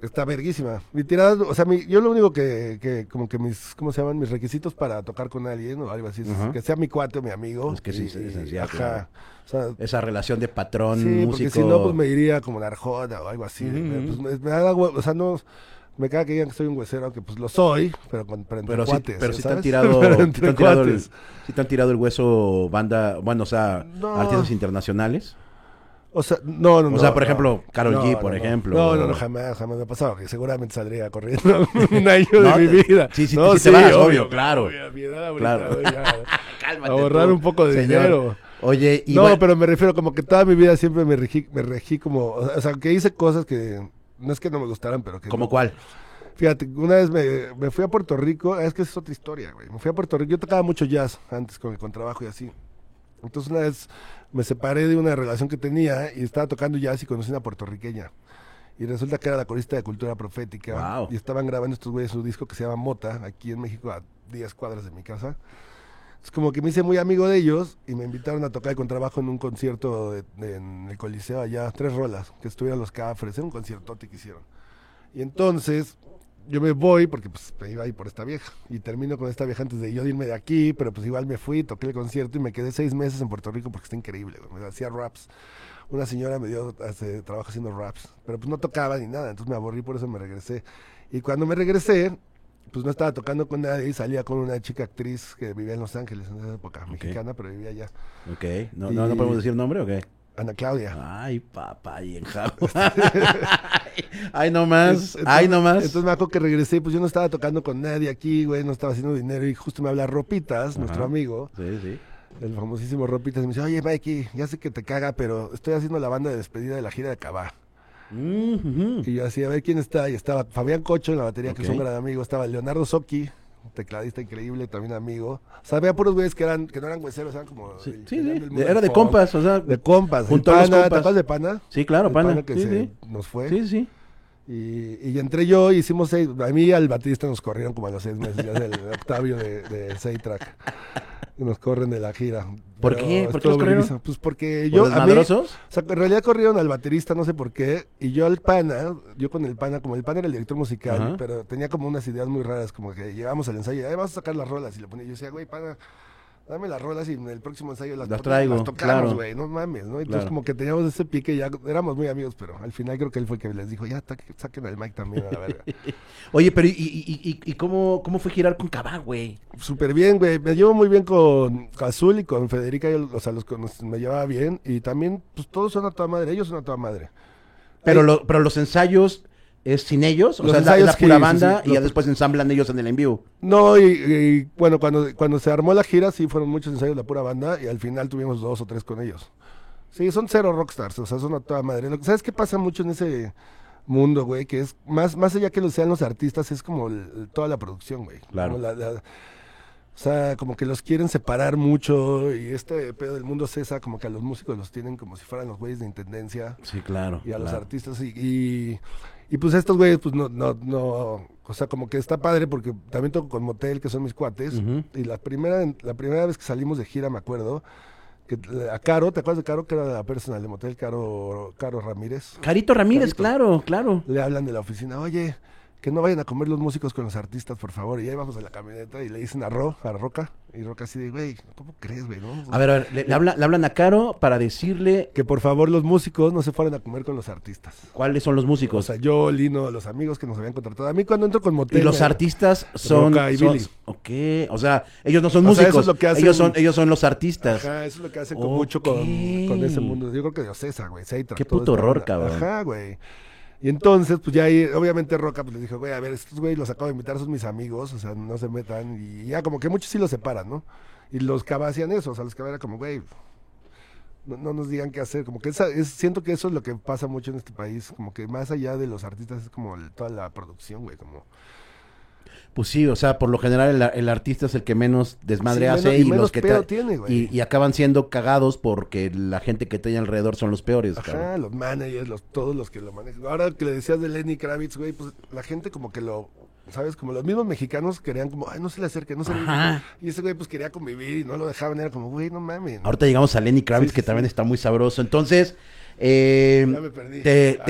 Está verguísima. Mi tirada, o sea, mi- yo lo único que, que, como que mis, ¿cómo se llaman? Mis requisitos para tocar con alguien o algo así, es que sea mi cuate o mi amigo. Es que sí, es esencial, Ajá. O sea, Esa relación de patrón, sí, músico. porque si no, pues me iría como la Arjona o algo así. Ujú, Me- ujú. pues, me, me da o sea, no, me caga que digan que soy un huesero, aunque pues lo soy, pero, con, pero entre Pero cuates. pero ¿ya sí te han tirado, Pero sí te han tirado el, sí te han tirado el hueso banda, bueno, o sea, No. artistas internacionales. O sea, no, no, no. O sea, por ejemplo, Karol No, G, por no. ejemplo. No, no, no, jamás, jamás me ha pasado. Que seguramente saldría corriendo un año de mi vida. sí, sí, no, sí te vas, obvio, claro. obvio, ahorita, Claro. ya. Cálmate Ahorrar tú, un poco de señor. dinero. Oye, y no, bueno, pero me refiero como que toda mi vida siempre me regí, me regí como, o sea, que hice cosas que no es que no me gustaran, pero que... ¿como no- cuál? Fíjate, una vez me, me fui a Puerto Rico, es que es otra historia, güey. Me fui a Puerto Rico, yo tocaba mucho jazz antes con el contrabajo y así. Entonces una vez me separé de una relación que tenía y estaba tocando jazz y conocí una puertorriqueña. Y resulta que era la corista de Cultura Profética. Wow. Y estaban grabando estos güeyes su disco que se llama Mota, aquí en México, a 10 cuadras de mi casa. Es como que me hice muy amigo de ellos y me invitaron a tocar el contrabajo en un concierto de- de- en el Coliseo allá, tres rolas, que estuvieron los Cafres, era un conciertote que hicieron. Y entonces yo me voy porque pues me iba a ir por esta vieja y termino con esta vieja antes de yo irme de aquí, pero pues igual me fui, toqué el concierto y me quedé seis meses en Puerto Rico porque está increíble, me hacía raps. Una señora me dio hace, trabajo haciendo raps, pero pues no tocaba ni nada, entonces me aburrí, por eso me regresé. Y cuando me regresé, pues no estaba tocando con nadie y salía con una chica actriz que vivía en Los Ángeles en esa época, mexicana, pero vivía allá. Ok, ¿no, no, no podemos decir nombre o qué? Ana Claudia. Ay, papá, y en Ay, no más. Ay, no más. Entonces me acuerdo que regresé, pues yo no estaba tocando con nadie aquí, güey, no estaba haciendo dinero y justo me habla Ropitas, nuestro amigo. Sí, sí. El famosísimo Ropitas y me dice, oye, Mikey, ya sé que te caga, pero estoy haciendo la banda de despedida de la gira de Cabá. Mm, Y yo así, a ver quién está. Y estaba Fabián Cocho en la batería, que es un gran amigo. Estaba Leonardo un tecladista increíble, también amigo. O sea, había puros güeyes que, eran, que no eran hueseros, eran como... Sí, el- sí, mundo Era de compas, o sea. De compas. Junto el a los pana, ¿te compas. de pana? Sí, claro, El pana. que Sí, se sí. nos fue. Sí, sí. Y, y entré yo, hicimos seis. A mí al baterista nos corrieron como a los seis meses, ya es el Octavio de, de Seitrack. Nos corren de la gira. ¿Por Pero qué? ¿Por qué los corrieron? Pues porque ¿Por yo. a mí- o sea, en realidad corrieron al baterista, no sé por qué, y yo al pana, yo con el pana, como el pana era el director musical, Ajá. pero tenía como unas ideas muy raras, como que llegamos al ensayo, y vamos a sacar las rolas, y le ponía, yo decía, güey, pana, dame las rolas y en el próximo ensayo las, Las traigo, las tocamos, claro. güey, no mames, ¿no? Entonces Claro. como que teníamos ese pique, ya éramos muy amigos, pero al final creo que él fue el que les dijo, ya, saquen al Mike también a la verga. Oye, pero ¿y, y, y, cómo, cómo fue girar con Cabá, güey? Súper bien, güey. Me llevo muy bien con, Azul y con Federica. yo, o sea, los me llevaba bien. Y también, pues todos son a toda madre. Ellos son a toda madre. Pero, lo- pero los ensayos es sin ellos, o Los sea, es la, ensayos, pura banda sí. y ya después ensamblan ellos en el en vivo. No, y, y, bueno, cuando, cuando se armó la gira, sí fueron muchos ensayos de la pura banda. Y al final tuvimos dos o tres con ellos. Sí, son cero rockstars. O sea, son a toda madre. ¿Sabes qué pasa mucho en ese mundo, güey? Que es más, más allá que lo sean los artistas, es como el- toda la producción, güey. Claro. Como la- la- O sea, como que los quieren separar mucho y este pedo del mundo César, como que a los músicos los tienen como si fueran los güeyes de intendencia Sí, claro. y a los artistas y, y, y, pues estos güeyes pues no, no, no, o sea, como que está padre porque también toco con Motel, que son mis cuates, y la primera, la primera vez que salimos de gira me acuerdo, que a Caro, ¿te acuerdas de Caro? Que era la personal de Motel, Caro, Caro Ramírez. Carito Ramírez, Carito. claro, claro. Le hablan de la oficina, oye, que no vayan a comer los músicos con los artistas, por favor. Y ahí vamos a la camioneta y le dicen a Ro, a Roca, y Roca así de, güey, ¿cómo crees, güey? no? A ver, a ver, le, le habla- le hablan a Caro para decirle Que por favor los músicos no se fueran a comer con los artistas. cuáles son los O músicos. sea, yo, Lino, los amigos que nos habían contratado. A mí cuando entro con Motel... y los artistas son, Roca y son- Billy. ok, o sea, ellos no son O sea, músicos, eso es lo que hacen- ellos son ellos son los artistas. Ajá, eso es lo que hacen con Ok. mucho con, con ese mundo. Yo creo que de Ocesa, güey. Seitra, Qué puto esta horror, cabrón. Ajá, güey. Y entonces, pues ya ahí, obviamente Roca pues les dijo, güey, a ver, estos güey los acabo de invitar, son mis amigos, o sea, no se metan. Y ya como que muchos sí los separan, ¿no? Y los Cava hacían eso, o sea, los Cava era como, güey, no, no nos digan qué hacer. Como que esa, es, siento que eso es lo que pasa mucho en este país, como que más allá de los artistas es como toda la producción, güey, como... Pues sí, o sea, por lo general el, el artista es el que menos desmadre Sí, hace menos- y y, menos los que pedo tiene, güey. y, y acaban siendo cagados porque la gente que tiene alrededor son los peores, cabrón. Ajá, los managers, los, todos los que lo manejan. Ahora que le decías de Lenny Kravitz, güey, pues la gente como que lo, ¿sabes? Como los mismos mexicanos querían como, ay, no se le acerque, no se le Ajá. Y ese güey pues quería convivir y no lo dejaban, era como, güey, no mames. Ahorita llegamos a Lenny Kravitz, Sí, que sí, también está muy sabroso. Entonces, eh, Ya me perdí. te,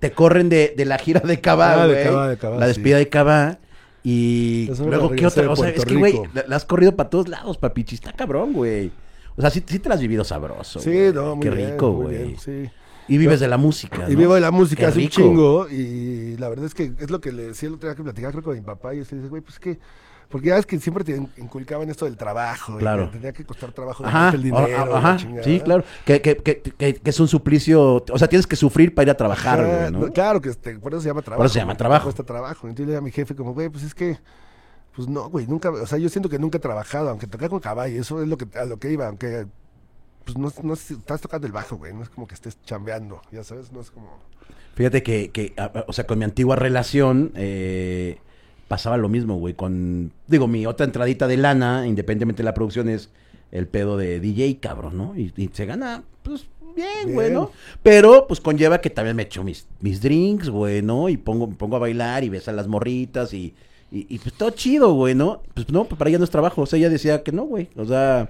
te, corren de, de la gira de Cabá, Ah, de. Cabá, de Cabá, la sí. despida de Cabá. Y Eso luego, ¿qué otra? O sea, es que, güey, la, la has corrido para todos lados, papichi. Está cabrón, güey. O sea, sí, sí te la has vivido sabroso. Sí, no, muy Qué rico, güey. sí. Y vives de la música, Y ¿no? vivo de la música hace un chingo y la verdad es que es lo que le decía el otro día que platicaba creo con mi papá y él dice, güey, pues que porque ya ves que siempre te inculcaban esto del trabajo, Claro. que tenía que costar trabajo Ajá, el dinero, ajá, sí, claro. Que, que, que, que, es un suplicio, o sea, tienes que sufrir para ir a trabajar, güey, ¿no? Claro, que este, por eso se llama trabajo. Por eso se llama trabajo. Cuesta trabajo. Entonces le dije a mi jefe como, güey, pues es que, pues no, güey, nunca, o sea, yo siento que nunca he trabajado, aunque toqué con caballo, eso es lo que, a lo que iba, aunque, pues no, no estás tocando el bajo, güey, no es como que estés chambeando, ya sabes, no es como... Fíjate que, que, o sea, con mi antigua relación eh, pasaba lo mismo, güey. Con, digo, mi otra entradita de lana, independientemente de la producción, es el pedo de DJ, cabrón, ¿no? Y, y se gana, pues, bien, Bien. güey, ¿no? Pero, pues, conlleva que también me echo mis, mis drinks, güey, ¿no? Y pongo, me pongo a bailar y ves a las morritas y, y, y, pues todo chido, güey, ¿no? Pues no, para ella no es trabajo. O sea, ella decía que no, güey. O sea,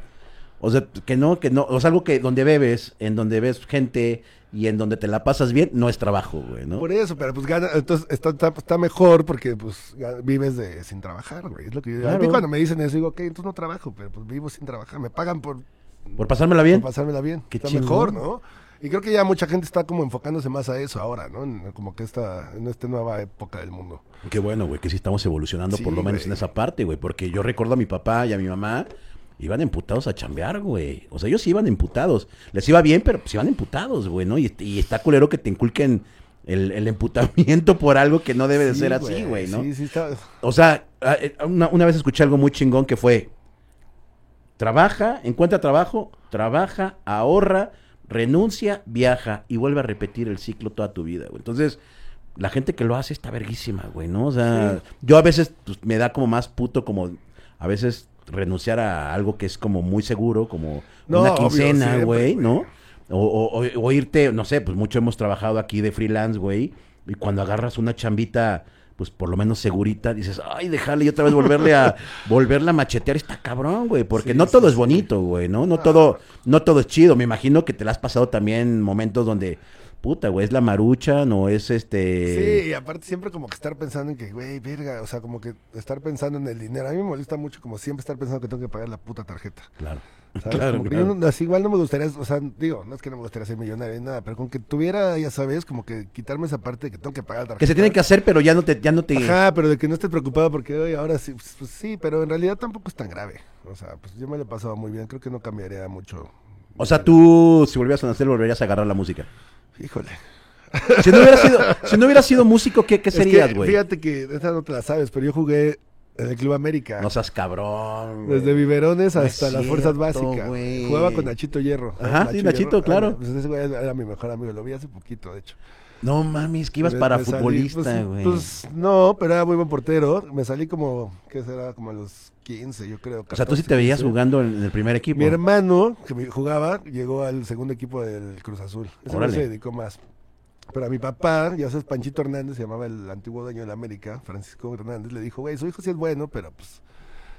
o sea, que no, que no. O sea, algo que donde bebes, en donde ves gente y en donde te la pasas bien, no es trabajo, güey, ¿no? Por eso, pero pues gana, entonces está, está, está mejor porque pues vives de sin trabajar, güey. Es lo que yo digo. A mí cuando me dicen eso, digo, ok, entonces no trabajo, pero pues vivo sin trabajar. Me pagan por, Por pasármela bien. por pasármela bien. Qué está chingón. mejor, ¿no? Y creo que ya mucha gente está como enfocándose más a eso ahora, ¿no? En- como que esta, en esta nueva época del mundo. Qué bueno, güey, que sí estamos evolucionando Sí, por lo menos güey. en esa parte, güey, porque yo recuerdo a mi papá y a mi mamá iban emputados a chambear, güey. O sea, ellos sí iban emputados. Les iba bien, pero pues iban emputados, güey, ¿no? Y, y está culero que te inculquen el, el emputamiento por algo que no debe de Sí, ser así, güey, ¿no? Sí, sí, está. O sea, eh, una, una vez escuché algo muy chingón que fue, trabaja, encuentra trabajo, trabaja, ahorra, renuncia, viaja y vuelve a repetir el ciclo toda tu vida, güey. Entonces, la gente que lo hace está verguísima, güey, ¿no? O sea, yo a veces pues, me da como más puto como a veces renunciar a algo que es como muy seguro, como No, una quincena, güey. ¿no? O, o- o- o irte, no sé, pues mucho hemos trabajado aquí de freelance, güey, y cuando agarras una chambita, pues por lo menos segurita, dices, ay, déjale y otra vez volverle a, volverla a machetear, está cabrón, güey, porque Sí, no sí, todo es bonito, güey, ¿no? No todo, no todo es chido, me imagino que te la has pasado también momentos donde, puta, güey, es la marucha, no es este... Sí, y aparte siempre como que estar pensando en que, güey, verga, o sea, como que estar pensando en el dinero. A mí me molesta mucho como siempre estar pensando que tengo que pagar la puta tarjeta. Claro. ¿sabes? Claro, como que claro. yo no- así igual no me gustaría, o sea, digo, no es que no me gustaría ser millonario ni nada, pero con que tuviera, ya sabes, como que quitarme esa parte de que tengo que pagar la tarjeta. Que se tiene que hacer, pero ya no te, ya no te... Ajá, pero de que no estés preocupado porque hoy ahora sí, pues, pues, sí, pero en realidad tampoco es tan grave. O sea, pues yo me lo he pasado muy bien, creo que no cambiaría mucho. O sea, tú, si volvieras a nacer, volverías a agarrar la música. Híjole. Si no hubiera sido, si no hubiera sido músico, ¿qué, qué Es que, serías, güey? Fíjate que esa no te la sabes, pero yo jugué en el Club América. No seas cabrón. güey. Desde biberones hasta las fuerzas básicas. güey. Jugaba con Nachito Hierro. Ajá, sí, Nachito, Hierro. claro. Ah, Pues ese güey era mi mejor amigo, lo vi hace poquito, de hecho. No mames, que ibas para me futbolista, pues, güey. Pues, no, pero era muy buen portero. Me salí como, ¿qué será? Como a los 15, yo creo. o sea, tú sí 14, te veías 15. jugando en, el primer equipo. Mi hermano, que me- jugaba, llegó al segundo equipo del Cruz Azul. Ese no se dedicó más. Pero a mi papá, ya sabes, Panchito Hernández, se llamaba el antiguo dueño de la América, Francisco Hernández, le dijo, güey, su hijo sí es bueno, pero pues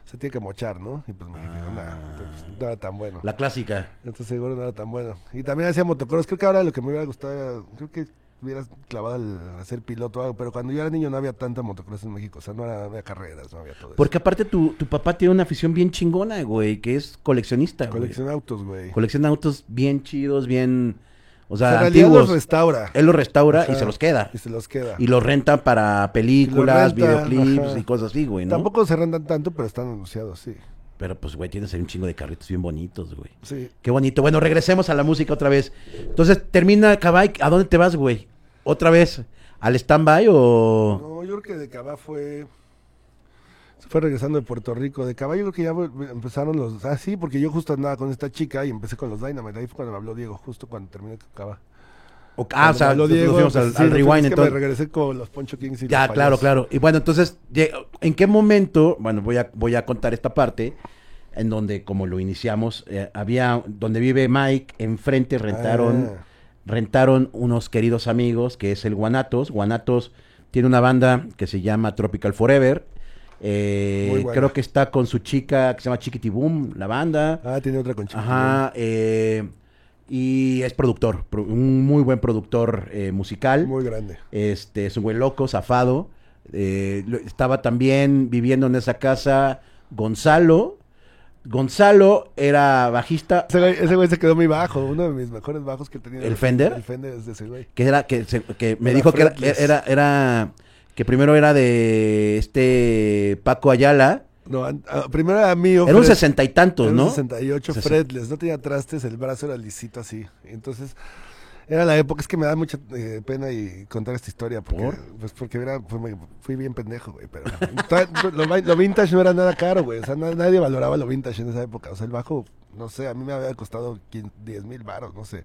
se tiene que mochar, ¿no? Y pues me dijo, Ah. pues, no era tan bueno. La clásica. Entonces seguro no era tan bueno. Y también hacía motocross. Creo que ahora lo que me hubiera gustado, creo que hubieras clavado al hacer piloto o algo, pero cuando yo era niño no había tanta motocross en México, o sea, no, era, había carreras, no había todo eso. Porque aparte tu, tu papá tiene una afición bien chingona, güey, que es coleccionista, güey. Colecciona autos, güey. Colecciona autos bien chidos, bien... O O sea, sea, realidad antiguos. los restaura Él los restaura y se los queda. y se los queda. Y los renta para películas, videoclips ajá. y cosas así, güey, ¿no? Tampoco se rentan tanto, pero están anunciados, sí. Pero pues, güey, tienes ahí un chingo de carritos bien bonitos, güey. Sí. Qué bonito. Bueno, regresemos a la música otra vez. Entonces, termina Cabay. ¿A dónde te vas, güey? ¿Otra vez? ¿Al stand-by o...? No, yo creo que de Cabá fue. Se fue regresando de Puerto Rico. De Cabá yo creo que ya empezaron los. Ah, sí, porque yo justo andaba con esta chica y empecé con los Dynamite. Ahí fue cuando me habló Diego, justo cuando terminé con Cabá. Ah, o sea, me habló nos fuimos al, sí, al rewind, entonces. me regresé con los Poncho Kings y Ya, claro, claro. Y bueno, entonces, ¿en qué momento? Bueno, voy a, voy a contar esta parte en donde, como lo iniciamos, eh, había, donde vive Mike, enfrente rentaron, Ah. rentaron unos queridos amigos, que es el Guanatos. Guanatos tiene una banda que se llama Tropical Forever. Eh, creo que está con su chica que se llama Chiquiti Boom, la banda. Ah, tiene otra con Chiquiti Ajá, eh, y es productor, pro- un muy buen productor eh, musical. Muy grande. Este, es un güey loco, zafado. Eh, estaba también viviendo en esa casa Gonzalo. Gonzalo era bajista, Ese güey, ese güey se quedó muy bajo, uno de mis mejores bajos que he tenido. ¿El Fender? El Fender es de ese güey. que era que, se- que me Era dijo que era, era- que primero era de este Paco Ayala. No, primero era mío. Era un sesenta y tantos, Era un ¿no? 68 Sesen- fretless, no tenía trastes, el brazo era lisito así. Entonces, era la época, es que me da mucha eh, pena y contar esta historia, porque, ¿Por? pues porque era, fue- fui bien pendejo, güey, pero lo, vi- lo vintage no era nada caro, güey, o sea, na- nadie valoraba lo vintage en esa época, o sea, el bajo, no sé, a mí me había costado 15 10 mil baros, no sé.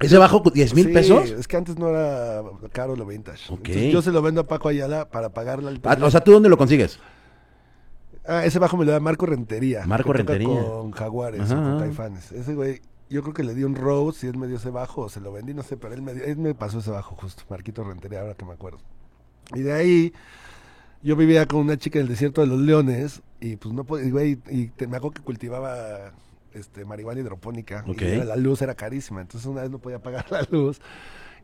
Ese bajo 10 mil Sí, pesos. Es que antes no era caro lo vintage. Ok. Entonces, yo se lo vendo a Paco Ayala para pagarle al Ah, o sea, ¿tú dónde lo consigues? Ah, ese bajo me lo da Marco Rentería. Marco Rentería. Con Jaguares Ajá, con ajá. Caifanes. Ese güey, yo creo que le di un Rose y él me dio ese bajo o se lo vendí, no sé, pero él me, dio- él me pasó ese bajo justo, Marquito Rentería, ahora que me acuerdo. Y de ahí, yo vivía con una chica en el desierto de los leones y pues no podía, güey, y te- me acuerdo que cultivaba este, marihuana hidropónica. Y la luz era carísima. Entonces una vez no podía pagar la luz.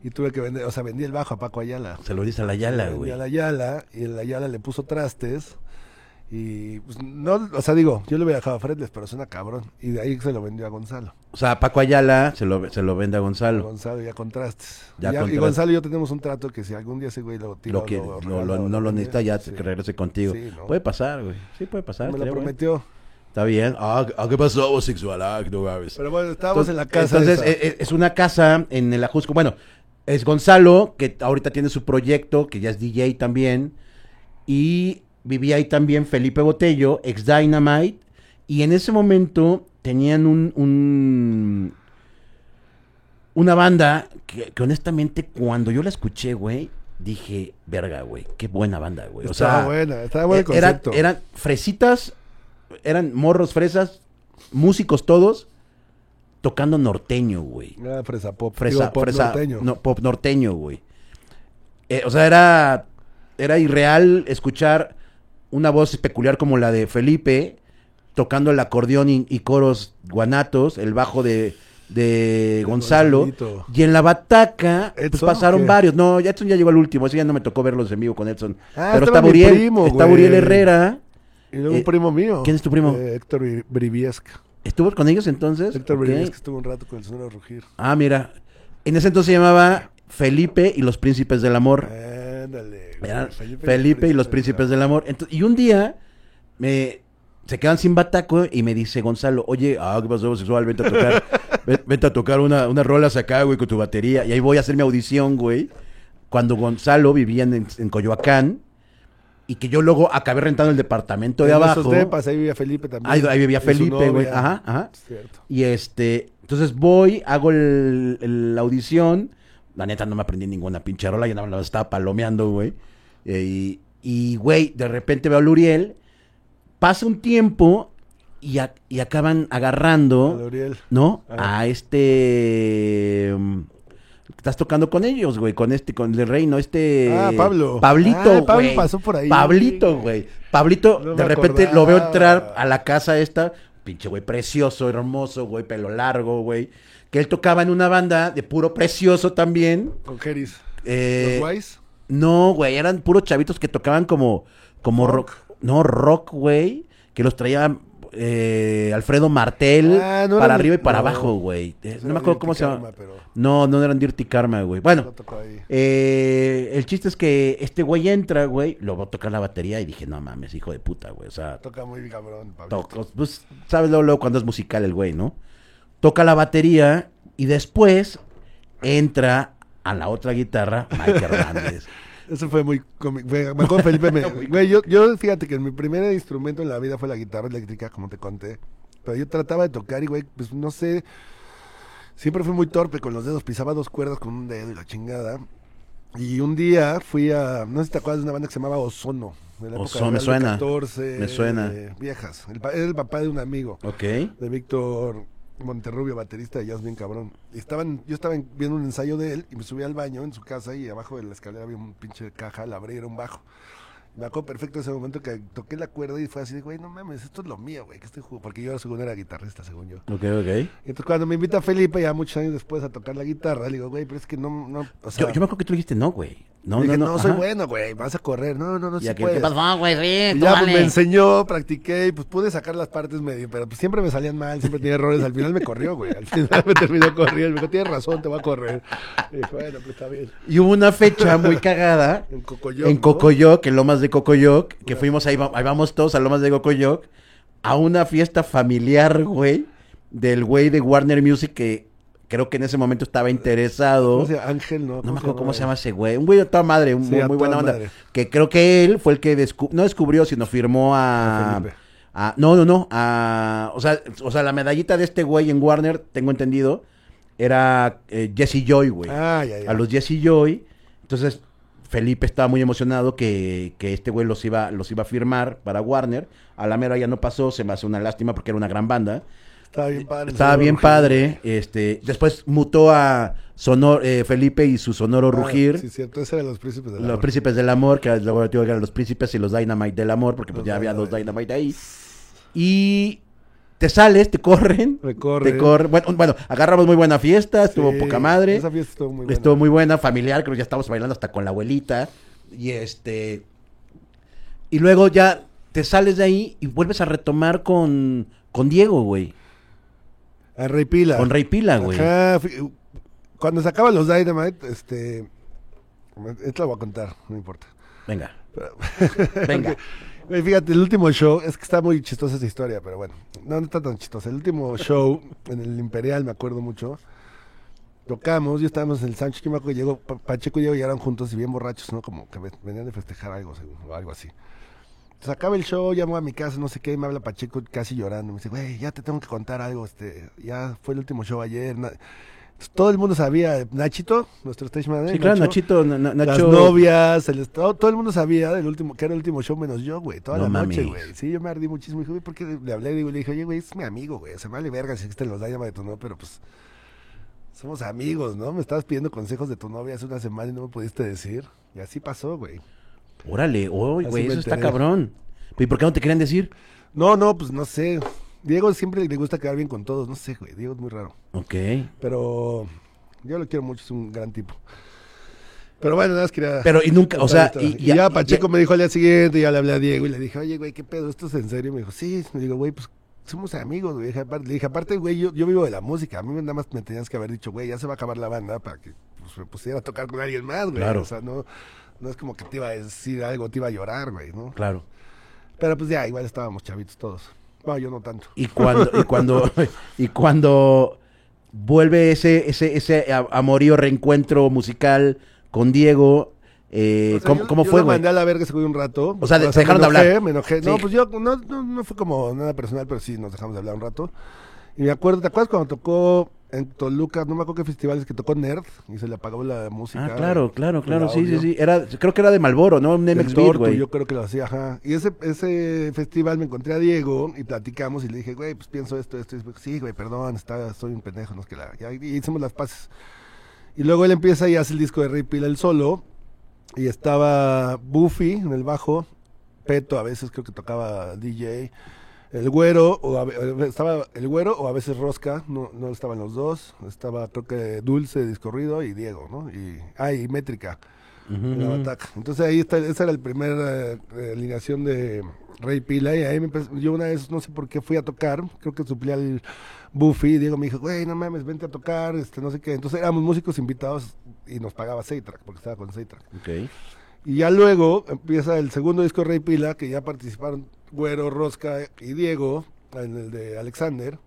Y tuve que vender, o sea, vendí el bajo a Paco Ayala. Se lo dice a la Yala, Vendí güey. a la y la Yala le puso trastes. Y pues no, o sea, digo, yo le hubiera dejado a Fredles, pero suena cabrón. Y de ahí se lo vendió a Gonzalo. O sea, Paco Ayala se lo, se lo vende a A Gonzalo. Gonzalo ya con trastes. Ya Y ya-. Gonzalo y yo tenemos un trato que si algún día ese güey lo tira Lo que, lo no lo necesita ya sí. que regrese contigo. Sí, ¿no? Puede pasar, güey. Sí, puede pasar. Me lo bueno. prometió. Está bien. Ah, ¿a ¿qué pasó, homosexual? Ah, no mames. Pero bueno, estábamos Entonces- en la casa. Entonces, esa. eh, eh, es una casa en el Ajusco. Bueno, es Gonzalo, que ahorita tiene su proyecto, que ya es DJ también. Y vivía ahí también Felipe Botello, ex Dynamite. Y en ese momento tenían un. un- una banda que, que honestamente, cuando yo la escuché, güey, dije, verga, güey, qué buena banda, güey. O estaba sea, buena, estaba buen eh, era- concepto. eran fresitas, eran morros fresas, músicos todos, tocando norteño, güey. Era fresa pop. Fresa, digo, pop fresa- norteño. no, pop norteño, güey. Eh, o sea, era, era irreal escuchar una voz peculiar como la de Felipe, tocando el acordeón y, y coros guanatos, el bajo de, de Gonzalo. Y en la bataca, pues ¿Edson pasaron varios. No, ya Edson ya llegó al último, ese ya no me tocó verlos en vivo con Edson. Ah, Pero está Uriel, primo, está. Uriel Herrera. Y luego eh, un primo mío. ¿quién es tu primo? Eh, Héctor Bri- Briviesca. ¿Estuvo con ellos entonces? Héctor. Briviesca estuvo un rato con el Sonora Rugir. Ah, mira. En ese entonces se llamaba Felipe y los Príncipes del Amor. Ándale. Eran Felipe, y los Príncipes del Amor. Y un día me se quedan sin bataco y me dice Gonzalo, oye, ah, ¿qué pasó, sexual? Vente a tocar, ven- vente a tocar una, unas rolas acá, güey, con tu batería. Y ahí voy a hacer mi audición, güey. Cuando Gonzalo vivía en, en Coyoacán y que yo luego acabé rentando el departamento de En abajo. esos depas, ahí vivía Felipe también. Ahí, ahí vivía Felipe, güey. Ajá, ajá. Cierto. Y este, entonces voy, hago la audición. La neta no me aprendí ninguna pinche rola, ya nada más estaba palomeando, güey. Eh, y, güey, de repente veo a Luriel. Pasa un tiempo y, a- y acaban agarrando, Gabriel. ¿no? A este... mm, Estás tocando con ellos, güey, con este, con el reino, este... Ah, Pablo. Pablito, Ah, Pablo güey. pasó por ahí. Pablito, güey. Pablito, No de repente lo veo entrar a la casa esta, pinche güey, precioso, hermoso, güey, pelo largo, güey. Que él tocaba en una banda de puro precioso también. Con Keris. Eh, ¿Los guays? no, güey, eran puros chavitos que tocaban como, como rock. No, rock, güey. Que los traía eh, Alfredo Martel Ah, no para eran- arriba y para no. abajo, güey. Eh, no me acuerdo cómo se llama. Pero No, no eran Dirty Karma, güey. Bueno, eh, el chiste es que este güey entra, güey, lo va a tocar la batería y dije, no mames, hijo de puta, güey. O sea, Toca muy cabrón, toca, pues, sabes luego, luego cuando es musical el güey, ¿no? Toca la batería y después entra a la otra guitarra Mike Hernández. Eso fue muy cómico. Me acuerdo, Felipe, me, güey, yo, yo fíjate que mi primer instrumento en la vida fue la guitarra eléctrica, como te conté. Pero yo trataba de tocar y, güey, pues no sé. Siempre fui muy torpe con los dedos, pisaba dos cuerdas con un dedo y la chingada. Y un día fui a, no sé si te acuerdas de una banda que se llamaba Ozono. De la época Ozono, de me suena, 14, me suena. eh, viejas. El, era el papá de un amigo ok. de Víctor Monterrubio, baterista de jazz bien cabrón. Estaban, yo estaba en- viendo un ensayo de él y me subí al baño en su casa y abajo de la escalera había un pinche caja, la abrí, era un bajo. Me acuerdo perfecto ese momento que toqué la cuerda y fue así de, güey, no mames, esto es lo mío, güey, que estoy jugando. Porque yo según era guitarrista, según yo. Ok, ok. Entonces cuando me invita Felipe, ya muchos años después, a tocar la guitarra, le digo, güey, pero es que no, no, o sea, Yo, yo me acuerdo que tú dijiste no, güey. No, dije, no, no, no. soy ajá. bueno, güey, vas a correr. No, no, no, sí puedes. ¿Qué pasó, güey? Sí, Y ya pues, me enseñó, practiqué y pues pude sacar las partes medio, pero pues siempre me salían mal, siempre tenía errores. Al final me corrió, güey. Al final me terminó corriendo. Me dijo, tienes razón, te va a correr. Y bueno, pues está bien. Y hubo una fecha muy cagada En Cocoyoc. en. Cocoyoc, en Lomas de Cocoyoc, que fuimos ahí, ahí vamos todos a Lomas de Cocoyoc, a una fiesta familiar, güey, del güey de Warner Music que creo que en ese momento estaba interesado. ¿Cómo se llama? Ángel, ¿no? No me acuerdo cómo se llama ese güey. Un güey de toda madre, un Sí, muy, buena onda. madre. Que creo que él fue el que descu- no descubrió, sino firmó A a... Felipe. a- no, no, no. a- o, sea, o sea, la medallita de este güey en Warner, tengo entendido, era eh, Jesse Joy, güey. Ah, ya, ya. A los Jesse Joy. Entonces, Felipe estaba muy emocionado que, que este güey los iba, los iba a firmar para Warner. A la mera ya no pasó, se me hace una lástima porque era una gran banda. Estaba bien padre. Estaba bien Rugir. padre. Este, después mutó a Sonor, eh, Felipe y su sonoro Ah, rugir. Sí, cierto. Ese era los príncipes de la Los Amor. príncipes del amor, que luego eran los príncipes y los dynamite del amor, porque pues Los ya había dos dynamite ahí. Y te sales, te corren. Te corren. Bueno, bueno, agarramos muy buena fiesta, estuvo Sí, poca madre. Esa fiesta estuvo muy buena. Estuvo muy buena, familiar, creo que ya estábamos bailando hasta con la abuelita. Y este. Y luego ya te sales de ahí y vuelves a retomar con, con Diego, güey. A Rey Pila. Con Rey Pila, güey. Ajá, cuando se acaban los Dynamite, este. Esto lo voy a contar, no importa. Venga. Venga. Fíjate, el último show, es que está muy chistosa esa historia, pero bueno, no, no está tan chistosa. El último show en el Imperial, me acuerdo mucho, tocamos, yo estábamos en el Sánchez, que me acuerdo que llegó, Pa- Pacheco y yo llegaron juntos y bien borrachos, ¿no? Como que ve- venían de festejar algo, o algo así. Entonces acaba el show, llamo a mi casa, no sé qué, y me habla Pacheco casi llorando, me dice, güey, ya te tengo que contar algo, este, ya fue el último show ayer. Na-". Entonces, todo el mundo sabía, Nachito, nuestro stage manager, Sí, claro, Nacho, Nachito, Na- Na- las Nacho. novias, el estado, todo el mundo sabía del último, que era el último show menos yo, güey, toda No la noche, güey. Sí, yo me ardí muchísimo, dije, güey, ¿por qué le hablé? Digo, le dije, oye, güey, es mi amigo, güey, se me vale verga si existen los Dynamite o no, pero pues somos amigos, ¿no? Me estabas pidiendo consejos de tu novia hace una semana y no me pudiste decir. Y así pasó, güey. Órale, uy, Así güey, eso está cabrón. ¿Y por qué no te querían decir? No, no, pues no sé. Diego siempre le gusta quedar bien con todos, no sé, güey, Diego es muy raro. Ok. Pero yo lo quiero mucho, es un gran tipo. Pero bueno, nada más quería... Pero, y nunca, o sea, y, y, ya Pacheco me dijo al día siguiente, ya le hablé a Diego y le dije, oye, güey, ¿qué pedo? ¿Esto es en serio? Me dijo, sí. Me digo, güey, pues somos amigos, güey. Le dije, aparte, güey, yo, yo vivo de la música. A mí nada más me tenías que haber dicho, güey, ya se va a acabar la banda para que pues, me pusiera a tocar con alguien más, güey. Claro. O sea, no, no es como que te iba a decir algo, te iba a llorar, güey, ¿no? Claro. Pero pues ya, igual estábamos chavitos todos. No, yo no tanto. Y cuando, y cuando, y cuando vuelve ese, ese, ese amorío reencuentro musical con Diego, eh, O sea, ¿cómo, yo- cómo yo fue, güey? mandé a la verga güey un rato. O sea, de- se dejaron de enojé, hablar. Me enojé. No, Sí. pues yo no, no, no fue como nada personal, pero sí nos dejamos de hablar un rato. Y me acuerdo, ¿te acuerdas cuando tocó en Toluca? No me acuerdo qué festivales que tocó Nerd y se le apagó la música. Ah, claro, claro, el claro, sí, sí, sí. Era, creo que era de Malboro, ¿no? Un MX güey. yo creo que lo hacía, ajá. Y ese, ese festival me encontré a Diego y platicamos y le dije, güey, pues pienso esto, esto. Y sí, güey, perdón, está, soy un pendejo, no es que la. Ya, y hicimos las paces. Y luego él empieza y hace el disco de Rey Pila el solo. Y estaba Buffy en el bajo, Peto a veces creo que tocaba DJ, el güero, o a estaba el güero o a veces Rosca, no, no estaban los dos, estaba creo que Dulce, Discorrido y Diego, ¿no? Y, ah, y Métrica Ujú, en la ujú. bataca. Entonces ahí está, esa era la primera eh, alineación de Rey Pila y ahí me empecé- yo una vez no sé por qué fui a tocar, creo que suplía al Buffy y Diego me dijo, güey, no mames, vente a tocar, este, no sé qué. Entonces éramos músicos invitados y nos pagaba Seitrack, porque estaba con Seitrack. Ok. Y ya luego empieza el segundo disco de Rey Pila, que ya participaron Güero, Rosca y Diego, en el de Alexander.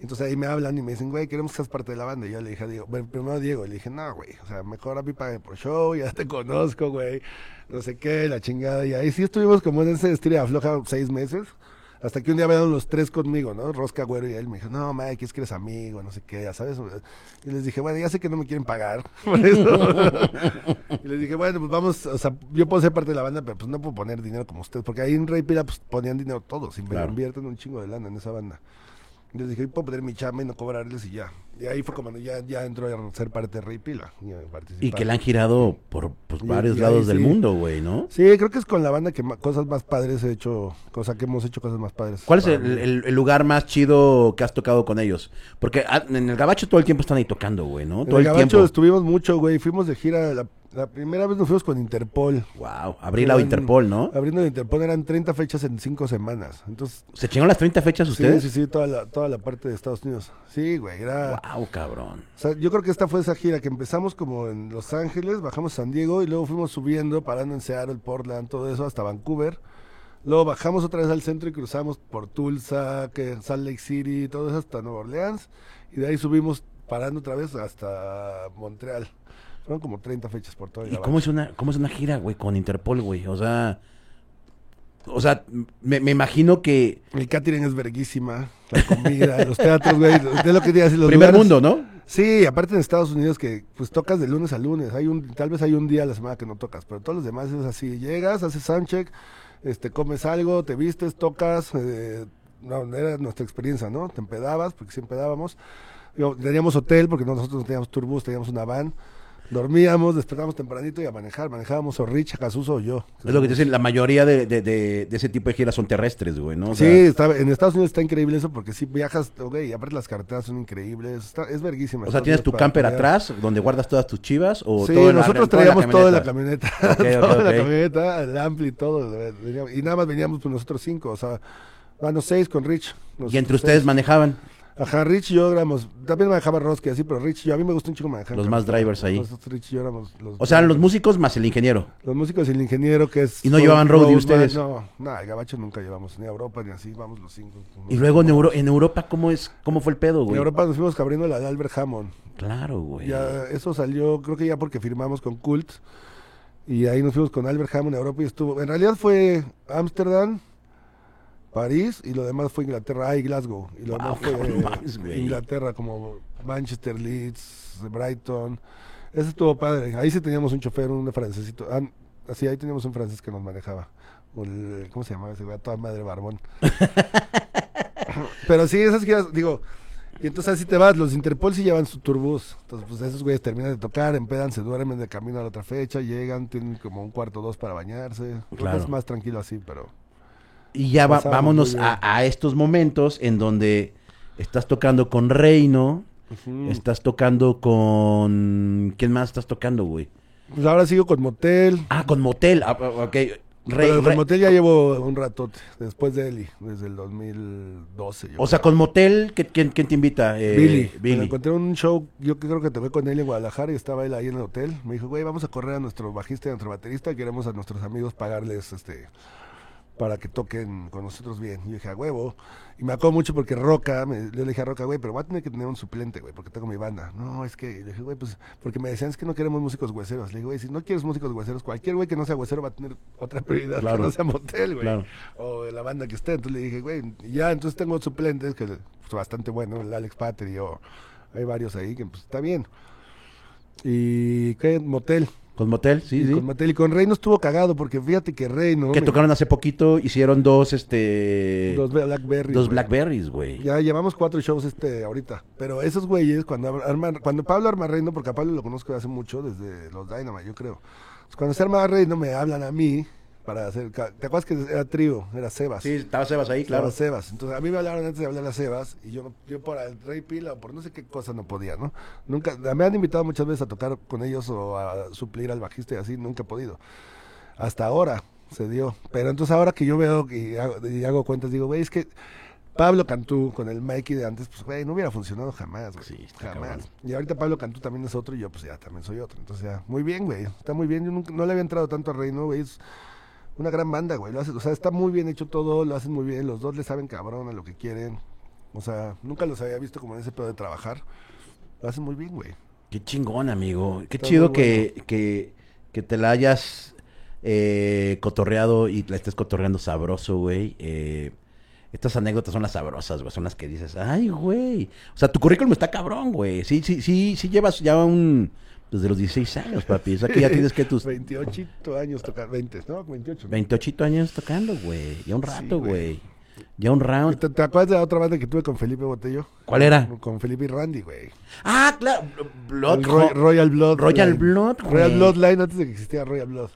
Entonces ahí me hablan y me dicen, güey, queremos que seas parte de la banda. Y yo le dije a Diego, bueno, primero Diego, le dije, no, güey, o sea, mejor a mí por show, ya te conozco, güey, no sé qué, la chingada. Y ahí sí estuvimos como en ese estilo afloja seis meses, hasta que un día venían los tres conmigo, ¿no? Rosca, Güero y él. Me dijo, no, Mike, es que eres amigo, no sé qué, ya sabes. Y les dije, bueno, ya sé que no me quieren pagar por eso. y les dije, bueno, pues vamos, o sea, yo puedo ser parte de la banda, pero pues no puedo poner dinero como ustedes, porque ahí en Rey Pila pues ponían dinero todos, Claro. invierten un chingo de lana en esa banda. Y les dije, puedo poner mi chamba y no cobrarles y ya. Y ahí fue como ya, ya entró a ser parte de Rey Pila. Y. Y que la han girado por pues, varios y lados del sí. mundo, güey, ¿no? Sí, creo que es con la banda que cosas más padres he hecho, cosa que hemos hecho cosas más padres. ¿Cuál es el, mí. el- el lugar más chido que has tocado con ellos? Porque ah, en el gabacho todo el tiempo están ahí tocando, güey, ¿no? En Todo el el Gabacho tiempo. estuvimos mucho, güey. Fuimos de gira. La, la primera vez nos fuimos con Interpol. Wow, Eran- Interpol, ¿no? Abriendo Interpol eran 30 fechas en 5 semanas. Entonces, ¿Se chingaron las 30 fechas sí, ustedes? sí, sí, toda la, toda la parte de Estados Unidos. Sí, güey, era... Wow, cabrón. O sea, yo creo que esta fue esa gira que empezamos como en Los Ángeles, bajamos a San Diego y luego fuimos subiendo, parando en Seattle, Portland, todo eso, hasta Vancouver. Luego bajamos otra vez al centro y cruzamos por Tulsa, que Salt Lake City, todo eso hasta Nueva Orleans. Y de ahí subimos parando otra vez hasta Montreal. Fueron como 30 fechas por todo el ¿Y cómo es una, cómo es una gira, güey, con Interpol, güey? O sea, o sea, me, me imagino que El catering es verguísima, la comida, los teatros, güey. De lo que los primer lugares- mundo, ¿no? Sí, aparte en Estados Unidos que pues tocas de lunes a lunes, hay un tal vez hay un día a la semana que no tocas, pero todos los demás es así, llegas, haces soundcheck, este comes algo, te vistes, tocas, eh, no, era nuestra experiencia, ¿no? Te empedabas, porque sí empedábamos. Digo, teníamos hotel porque nosotros no teníamos turbus, teníamos una van. Dormíamos, despertábamos tempranito y a manejar. Manejábamos o Rich, Casuso o yo. Es lo que te dicen, la mayoría de, de, de, de ese tipo de giras son terrestres, güey, ¿no? O Sí, sea, está- en Estados Unidos está increíble eso porque si viajas, ok, y aparte las carreteras son increíbles, está- es verguísima. o sea, ¿tienes tu camper atrás donde guardas todas tus chivas? O Sí, todo nosotros todo en la traíamos todo en la camioneta, todo la camioneta, el ampli y todo, y nada más veníamos pues nosotros cinco, o sea, bueno, seis con Rich. Y entre ustedes seis. manejaban Ajá, Rich y yo éramos, también manejaba Roski así, pero Rich y yo, a mí me gusta un chico manejar. Los más drivers ahí. Nosotros, Rich y yo éramos los... O sea, los músicos más el ingeniero. Los músicos y el ingeniero que es... ¿Y no llevaban roadie ustedes? No, no, el gabacho nunca llevamos, ni a Europa ni así, vamos los cinco. Y luego en, Euro- en Europa, ¿cómo es cómo fue el pedo, En güey? Europa nos fuimos abriendo la de Albert Hammond. Claro, güey. Ya, eso salió, creo que ya porque firmamos con Cult. Y ahí nos fuimos con Albert Hammond a Europa y estuvo. En realidad fue Ámsterdam, París y lo demás fue Inglaterra, ah, y Glasgow. Y lo Wow, demás fue. Inglaterra, como Manchester, Leeds, Brighton. Eso estuvo padre. Ahí sí teníamos un chofer, un francesito. Ah, así, ahí teníamos un francés que nos manejaba. El- ¿Cómo se llamaba ese Toda madre barbón. Pero sí, esas giras, digo, y entonces así te vas, los Interpol sí llevan su turbús. Entonces, pues esos güeyes terminan de tocar, empedan, se duermen de camino a la otra fecha, llegan, tienen como un cuarto o dos para bañarse. Claro. es más tranquilo así, pero... Y ya va- vámonos a, a estos momentos en donde estás tocando con Reino, estás tocando con... ¿Quién más estás tocando, güey? Pues ahora sigo con Motel. Ah, con Motel. Ah, ah, ok. Rey- pero con Rey- Motel ya llevo un ratote, después de Eli, desde el 2012. yo o sea, con Motel, ¿qué- ¿quién, quién te invita? Eh, Billy. Me Billy. encontré un show, yo creo que toqué con él en Guadalajara y estaba él ahí en el hotel. Me dijo, güey, vamos a correr a nuestro bajista y a nuestro baterista. Queremos a nuestros amigos pagarles este para que toquen con nosotros bien. Y yo dije, a huevo. Y me acuerdo mucho porque Roca, me- yo le dije a Roca, güey, pero voy a tener que tener un suplente, güey, porque tengo mi banda. No, es que, le dije, güey, pues, porque me decían, es que no queremos músicos hueseros. Le dije, güey, si no quieres músicos hueseros, cualquier güey que no sea huesero va a tener otra prioridad, Claro. que no sea motel, güey. Claro. O de la banda que esté. Entonces le dije, güey, y ya, entonces tengo suplentes, que pues, bastante bueno, el Alex Patry o hay varios ahí que pues está bien. Y qué motel. Con Motel, sí, y sí. con Motel y con Rey no estuvo cagado porque fíjate que Rey no Que Me- tocaron hace poquito, hicieron dos, este... dos Blackberry. dos. Blackberries, güey. Ya llevamos cuatro shows este ahorita. Pero esos güeyes, cuando arman, cuando Pablo arma Reino, porque a Pablo lo conozco de hace mucho, desde los Dynamite, yo creo. Pues cuando se arma Reino me hablan a mí para hacer. ¿Te acuerdas que era trío? Era Sebas. Sí, estaba Sebas ahí, Estaba claro. Sebas. Entonces a mí me hablaron antes de hablar a Sebas y yo, yo por el Rey Pila o por no sé qué cosa no podía, ¿no? Nunca, me han invitado muchas veces a tocar con ellos o a suplir al bajista y así, nunca he podido. Hasta ahora se dio. Pero entonces ahora que yo veo y hago, y hago cuentas, digo, güey, es que Pablo Cantú con el Mikey de antes, pues, güey, no hubiera funcionado jamás, güey. Sí, jamás. cabrón. Y ahorita Pablo Cantú también es otro y yo, pues ya también soy otro. Entonces ya, muy bien, güey. Está muy bien. Yo nunca- no le había entrado tanto a Reino, güey. Es una gran banda, güey. Lo hace- o sea, está muy bien hecho todo, lo hacen muy bien. Los dos le saben cabrón a lo que quieren. O sea, nunca los había visto como en ese pedo de trabajar. Lo hacen muy bien, güey. Qué chingón, amigo. Qué Está chido que, que, que te la hayas eh, cotorreado y la estés cotorreando sabroso, güey. Eh, estas anécdotas son las sabrosas, güey. Son las que dices, ay, güey. O sea, tu currículum está cabrón, güey. Sí, sí, sí, sí llevas ya un... Desde los 16 años, papi. O sea, que ya tienes que tus 28 años tocar, 20, ¿no? 28. ¿no? 28 años tocando, güey. Ya un rato, güey. Ya un round. ¿Te, te acuerdas de la otra banda que tuve con Felipe Botello? ¿Cuál era? Con Felipe y Randy, güey. Ah, claro. Blood Roy- Royal Blood. Royal. Blood, Royal. Bloodline antes de que existiera Royal Blood.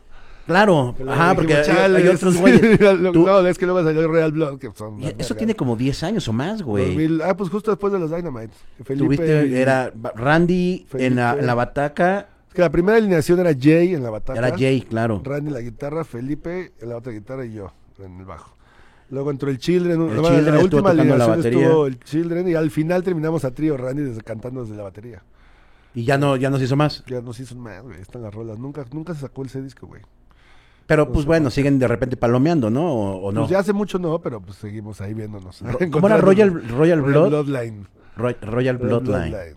Claro. Ajá, porque hay, dijimos, hay "Chale, otros güeyes. sí". Tú- No, es que luego salió Royal Blood, que son Eso vergas. tiene como 10 años o más, güey. 2000 ah, pues justo después de los Dynamite. Felipe Tuviste, y- era Randy en la, Felipe. en la bataca, Es que la primera alineación era Jay en la bataca. era Jay, claro. Randy en la guitarra, Felipe en la otra guitarra y yo en el bajo. Luego entró el Children. El la- Children la última la alineación estuvo el Children y al final terminamos a trío Randy desde, cantando desde la batería. Y ya no, ya no se hizo más. Ya nos hizo más, güey. Están las rolas. Nunca, nunca se sacó ese disco, güey. Pero pues bueno, siguen de repente palomeando, ¿no? O, o no. Pues ya hace mucho no, pero pues seguimos ahí viéndonos. ¿Cómo era Royal, Royal Blood? Bloodline. Roy- Royal Bloodline. Bloodline.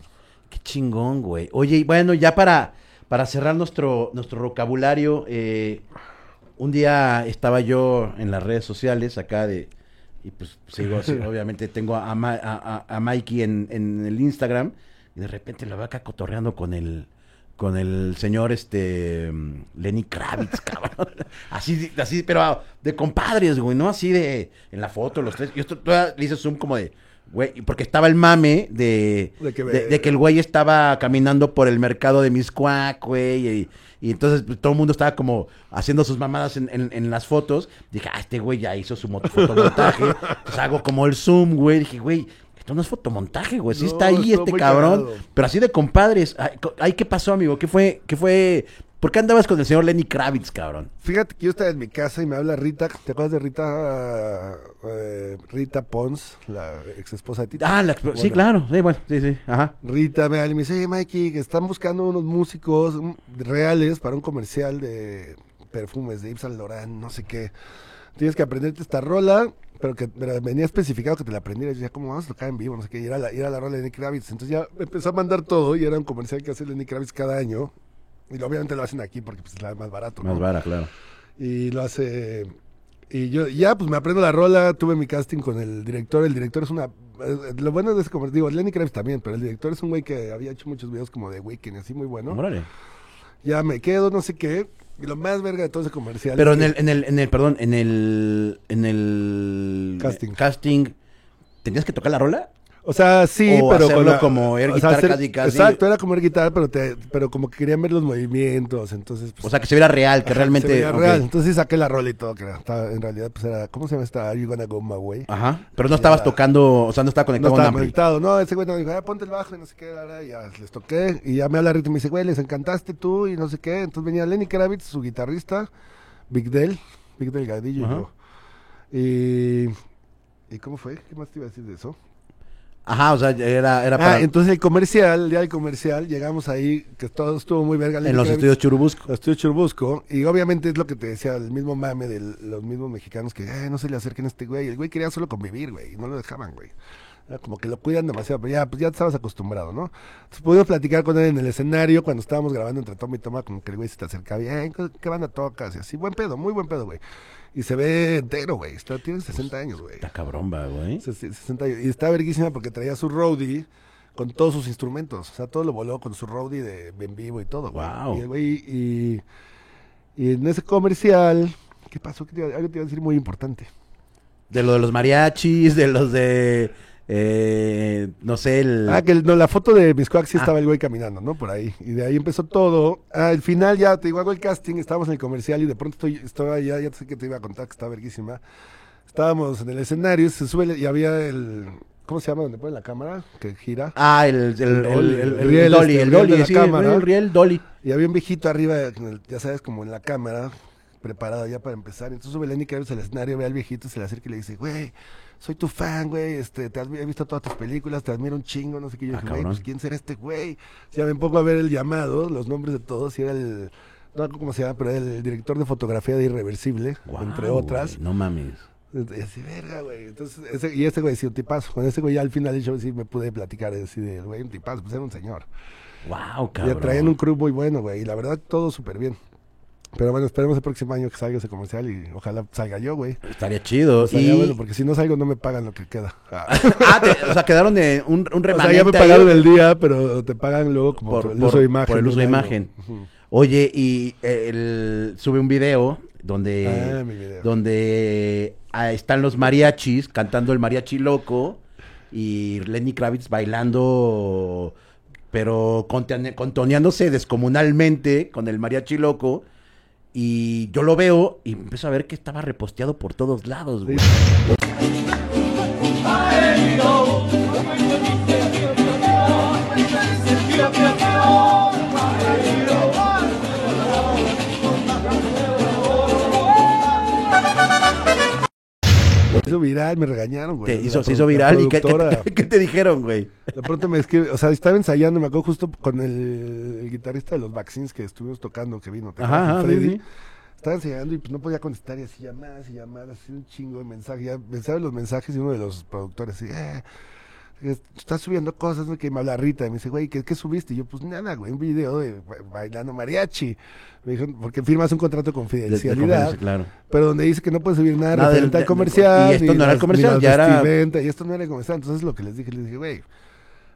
Qué chingón, güey. Oye, y bueno, ya para, para cerrar nuestro, nuestro vocabulario, eh, un día estaba yo en las redes sociales acá de... Y pues sigo, sí, obviamente tengo a, Ma- a, a- a Mikey en, en el Instagram y de repente lo veo acá cotorreando con el con el señor este mm, Lenny Kravitz, cabrón. Así, así, pero de compadres, güey, ¿no? Así de en la foto, los tres. Yo todavía le hice zoom como de Güey, porque estaba el mame de, De que- de, de que el güey estaba caminando por el mercado de Miscuac, güey, y, y entonces pues, todo el mundo estaba como haciendo sus mamadas en, en- en las fotos. Dije, ah, este güey ya hizo su fotomontaje. Entonces hago como el zoom, güey. Dije, güey, esto no es fotomontaje, güey. Sí No, está ahí este cabrón. cagado. Pero así de compadres. Ay, ¿qué pasó, amigo? ¿Qué fue? ¿Qué fue? ¿Por qué andabas con el señor Lenny Kravitz, cabrón? Fíjate que yo estaba en mi casa y me habla Rita. ¿Te acuerdas de Rita? eh, Rita Pons, la ex esposa de Tito. Ah, la- sí, Bueno. claro. Sí, bueno, sí, sí. Ajá. Rita me habla y me dice, oye, Mikey, que están buscando unos músicos mm, reales para un comercial de perfumes de Yves Saint Laurent, no sé qué. Tienes que aprenderte esta rola, pero que pero venía especificado que te la aprendieras. Y ya, ¿cómo vamos a tocar en vivo? No sé qué. Y era la, y era la rola de Lenny Kravitz. Entonces ya empezó a mandar todo y era un comercial que hace Lenny Kravitz cada año. Y obviamente lo hacen aquí porque pues, es la más barato. ¿no? Más vara, claro. y lo hace y yo ya pues me aprendo la rola tuve mi casting con el director el director es una eh, lo bueno de ese como digo Lenny Kravitz también pero el director es un güey que había hecho muchos videos como de Weekend así muy bueno Órale. ya me quedo no sé qué y lo más verga de todo ese comercial Pero en el, en el, en el, perdón, en el, en el Casting. casting, ¿tenías que tocar la rola? O sea sí o pero la- como air o sea, guitar hacer- casi, casi. exacto era como air guitar pero te, pero como que querían ver los movimientos entonces pues, O sea, que se viera real, que ajá, realmente... se real entonces saqué la rola y todo que estaba- en realidad pues era cómo se llama esta Are You Gonna Go My Way Ajá. Pero no estabas Ya. tocando, o sea, no estaba No conectado estaba a un ampli. conectado, no, ese güey no dijo, ah, ponte el bajo y no sé qué, y ya les toqué, y ya me habla Rita y me dice, güey, les encantaste tú y no sé qué, entonces venía Lenny Kravitz, su guitarrista, Big Del, Big Delgadillo, y yo. y, ¿y cómo fue? ¿Qué más te iba a decir de eso? Ajá, o sea, era, era para... Ah, entonces el comercial, el día del comercial, llegamos ahí, que todo estuvo muy verga. En los estudios Churubusco. los estudios Churubusco, y obviamente es lo que te decía, el mismo mame de los mismos mexicanos que, "Ay, no se le acerquen a este güey, el güey quería solo convivir, güey, y no lo dejaban, güey. Como que lo cuidan demasiado, pero ya, pues ya estabas acostumbrado, ¿no? Entonces pudimos platicar con él en el escenario cuando estábamos grabando entre toma y toma, como que el güey se te acercaba y, "Ay, ¿qué- ¿qué banda tocas? Y así, buen pedo, muy buen pedo, güey. Y se ve entero, güey, tiene 60 años, güey. Está cabrón, va, güey. Se- se- 60 años. Y está verguísima porque traía su roadie con todos sus instrumentos. O sea, todo lo voló con su roadie de en vivo y todo. güey. Guau. Y el güey, y, y en ese comercial, ¿qué pasó? ¿Qué te iba- algo te iba a decir muy importante. De lo de los mariachis, de los de... eh, no sé, el... Ah, que el- no, la foto de Miscoac sí Ah. estaba el güey caminando, ¿no? Por ahí. Y de ahí empezó todo. Ah, al final ya, te digo, hago el casting, estábamos en el comercial y de pronto estoy, estaba allá, ya sé que te iba a contar que estaba verguísima. Estábamos en el escenario, se sube y había el... ¿Cómo se llama? Donde ponen la cámara, que gira. Ah, el, el, el, dolly, el- riel dolly, este, el dolly, sí, cámara. el riel dolly. Y había un viejito arriba, ya sabes, como en la cámara, preparado ya para empezar. Entonces sube Lenny Kravitz al escenario, ve al viejito, se le acerca y le dice, güey, soy tu fan, güey, este, te he visto todas tus películas, te admiro un chingo, no sé qué. Yo Ah, dije, pues ¿quién será este güey? Ya me pongo a ver el llamado, los nombres de todos, y era el, no acuerdo cómo se llama, pero era el director de fotografía de Irreversible, entre otras. no mames. Y así, verga, güey. Entonces, ese, y ese güey sí, un tipazo. Con ese güey ya al final show sí me pude platicar, decir, el güey, un tipazo, pues era un señor. Wow, cabrón. Ya traían un crew muy bueno, güey. Y la verdad, todo súper bien. Pero bueno, esperemos el próximo año que salga ese comercial y ojalá salga yo, güey. Estaría chido. Estaría y... bueno, porque si no salgo no me pagan lo que queda. Ah. ah, te- o sea, quedaron de un, un o sea, remanente ya me ahí pagaron el día, pero te pagan luego como Por- por, el uso de imagen. por el uso de imagen. Oye, y eh, él sube un video donde, Ah, video. donde están los mariachis cantando el mariachi loco y Lenny Kravitz bailando, pero contone- contoneándose descomunalmente con el mariachi loco. Y yo lo veo y empiezo a ver que estaba reposteado por todos lados, güey. Se hizo viral, me regañaron, güey. Te hizo, se hizo viral. ¿Y qué, qué- productora. qué te dijeron, güey? De pronto me escribe, o sea, estaba ensayando, me acuerdo justo con el, el guitarrista de los Vaccines que estuvimos tocando, que vino, ¿te Ajá, acuerdas? ajá, Freddy. sí, sí. Estaba ensayando y pues no podía contestar y así llamadas y llamadas, así un chingo de mensajes. Ya pensaba en los mensajes y uno de los productores así, eh, estás subiendo cosas. Que me habla Rita y me dice, güey, ¿qué, qué subiste? Y yo, pues nada, güey, un video de ba- bailando mariachi. Me dijo, porque firmas un contrato con De- de fidelidad, confianza, claro. pero donde dice que no puedes subir nada, Nada del- referente de- al comercial. y esto no era las- comercial, ya era- Y esto no era comercial. Entonces lo que les dije, les dije, güey.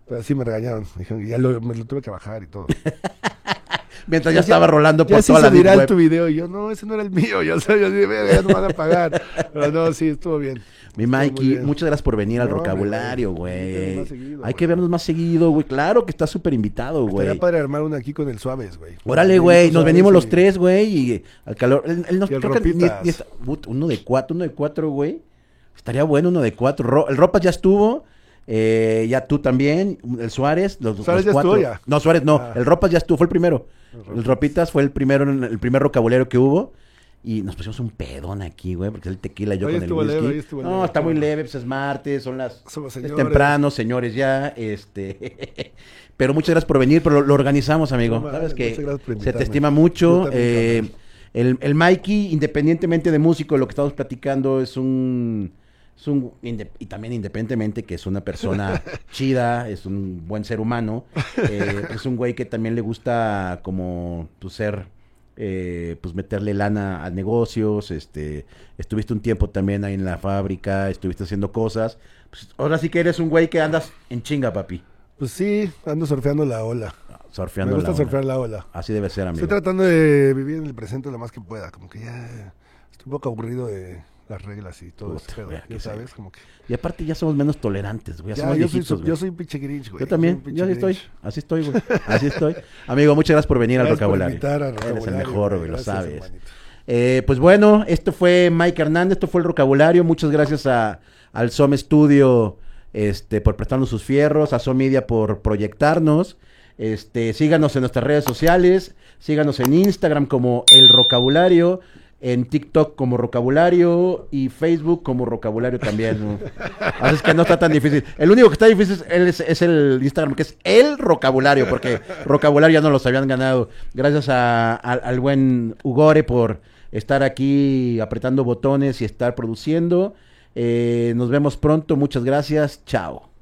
Pero así me regañaron. Dijeron, y ya lo, me lo tuve que bajar y todo. Mientras ya estaba rolando por Ya se toda hizo la viral web. tu video. Y yo, no, ese no era el mío. Yo, sé, yo dije, "Verga, ya no van a pagar. Pero no, sí, estuvo bien. Mi Mikey, muchas gracias por venir al No, vocabulario, güey. Hay que vernos güey. más seguido, Hay güey. que vernos más seguido, güey. Claro que está súper invitado, güey. Estaría padre armar una aquí con el Suaves, güey. Órale, güey, nos venimos los tres, güey, y al calor. Él, él nos- Y el creo que ni- Ropitas. ni está- put, uno de cuatro, uno de cuatro, güey. Estaría bueno uno de cuatro. Ro- el Ropas ya estuvo, eh, ya tú también, el Suárez, los, los Suárez ya cuatro. estuvo ya. No, Suárez no, Ah. el Ropas ya estuvo, fue el primero. El Ropitas fue el primero, el primer vocabulario que hubo. Y nos pusimos un pedón aquí, güey, porque es el tequila yo Hoy con el whisky. leve, no, leve, está muy leve, pues es martes, son las... Somos Es temprano, señores, ya, este... Pero muchas gracias por venir, pero lo, lo organizamos, amigo. No, Sabes que se te estima mucho. Eh, el, el Mikey, independientemente de músico, lo que estamos platicando es un... Es un y también independientemente que es una persona chida, es un buen ser humano, eh, es un güey que también le gusta como pues, ser, eh, pues meterle lana a negocios, este, estuviste un tiempo también ahí en la fábrica, estuviste haciendo cosas, pues, ahora sí que eres un güey que andas en chinga, papi, Pues sí, ando surfeando la ola. surfeando Me gusta la ola. surfear la ola. Así debe ser, amigo. Estoy tratando de vivir en el presente lo más que pueda. Como que ya estoy un poco aburrido de las reglas y todo Puta, güey, Ya sabes, sí. como que... Y aparte ya somos menos tolerantes, güey, ya, Ya, somos yo, soy, viejitos, su- güey. yo soy un pinche grinch, güey. Yo también, soy yo así estoy, así estoy, güey, así estoy. Amigo, muchas gracias por venir al Gracias al Eres el mejor, güey. lo sabes. hermanito. Eh, pues bueno, esto fue Mike Hernández, esto fue el vocabulario. Muchas gracias a, al SOM Studio este, por prestarnos sus fierros, a SOM Media por proyectarnos. Este, síganos en nuestras redes sociales, síganos en Instagram como El Rocabulario, en TikTok como Rocabulario y Facebook como Rocabulario también. Así es que no está tan difícil. El único que está difícil es, el Instagram, que es El Rocabulario, porque Rocabulario ya no los habían ganado. Gracias a- al buen Ugore por estar aquí apretando botones y estar produciendo. Eh, nos vemos pronto, muchas gracias, chao.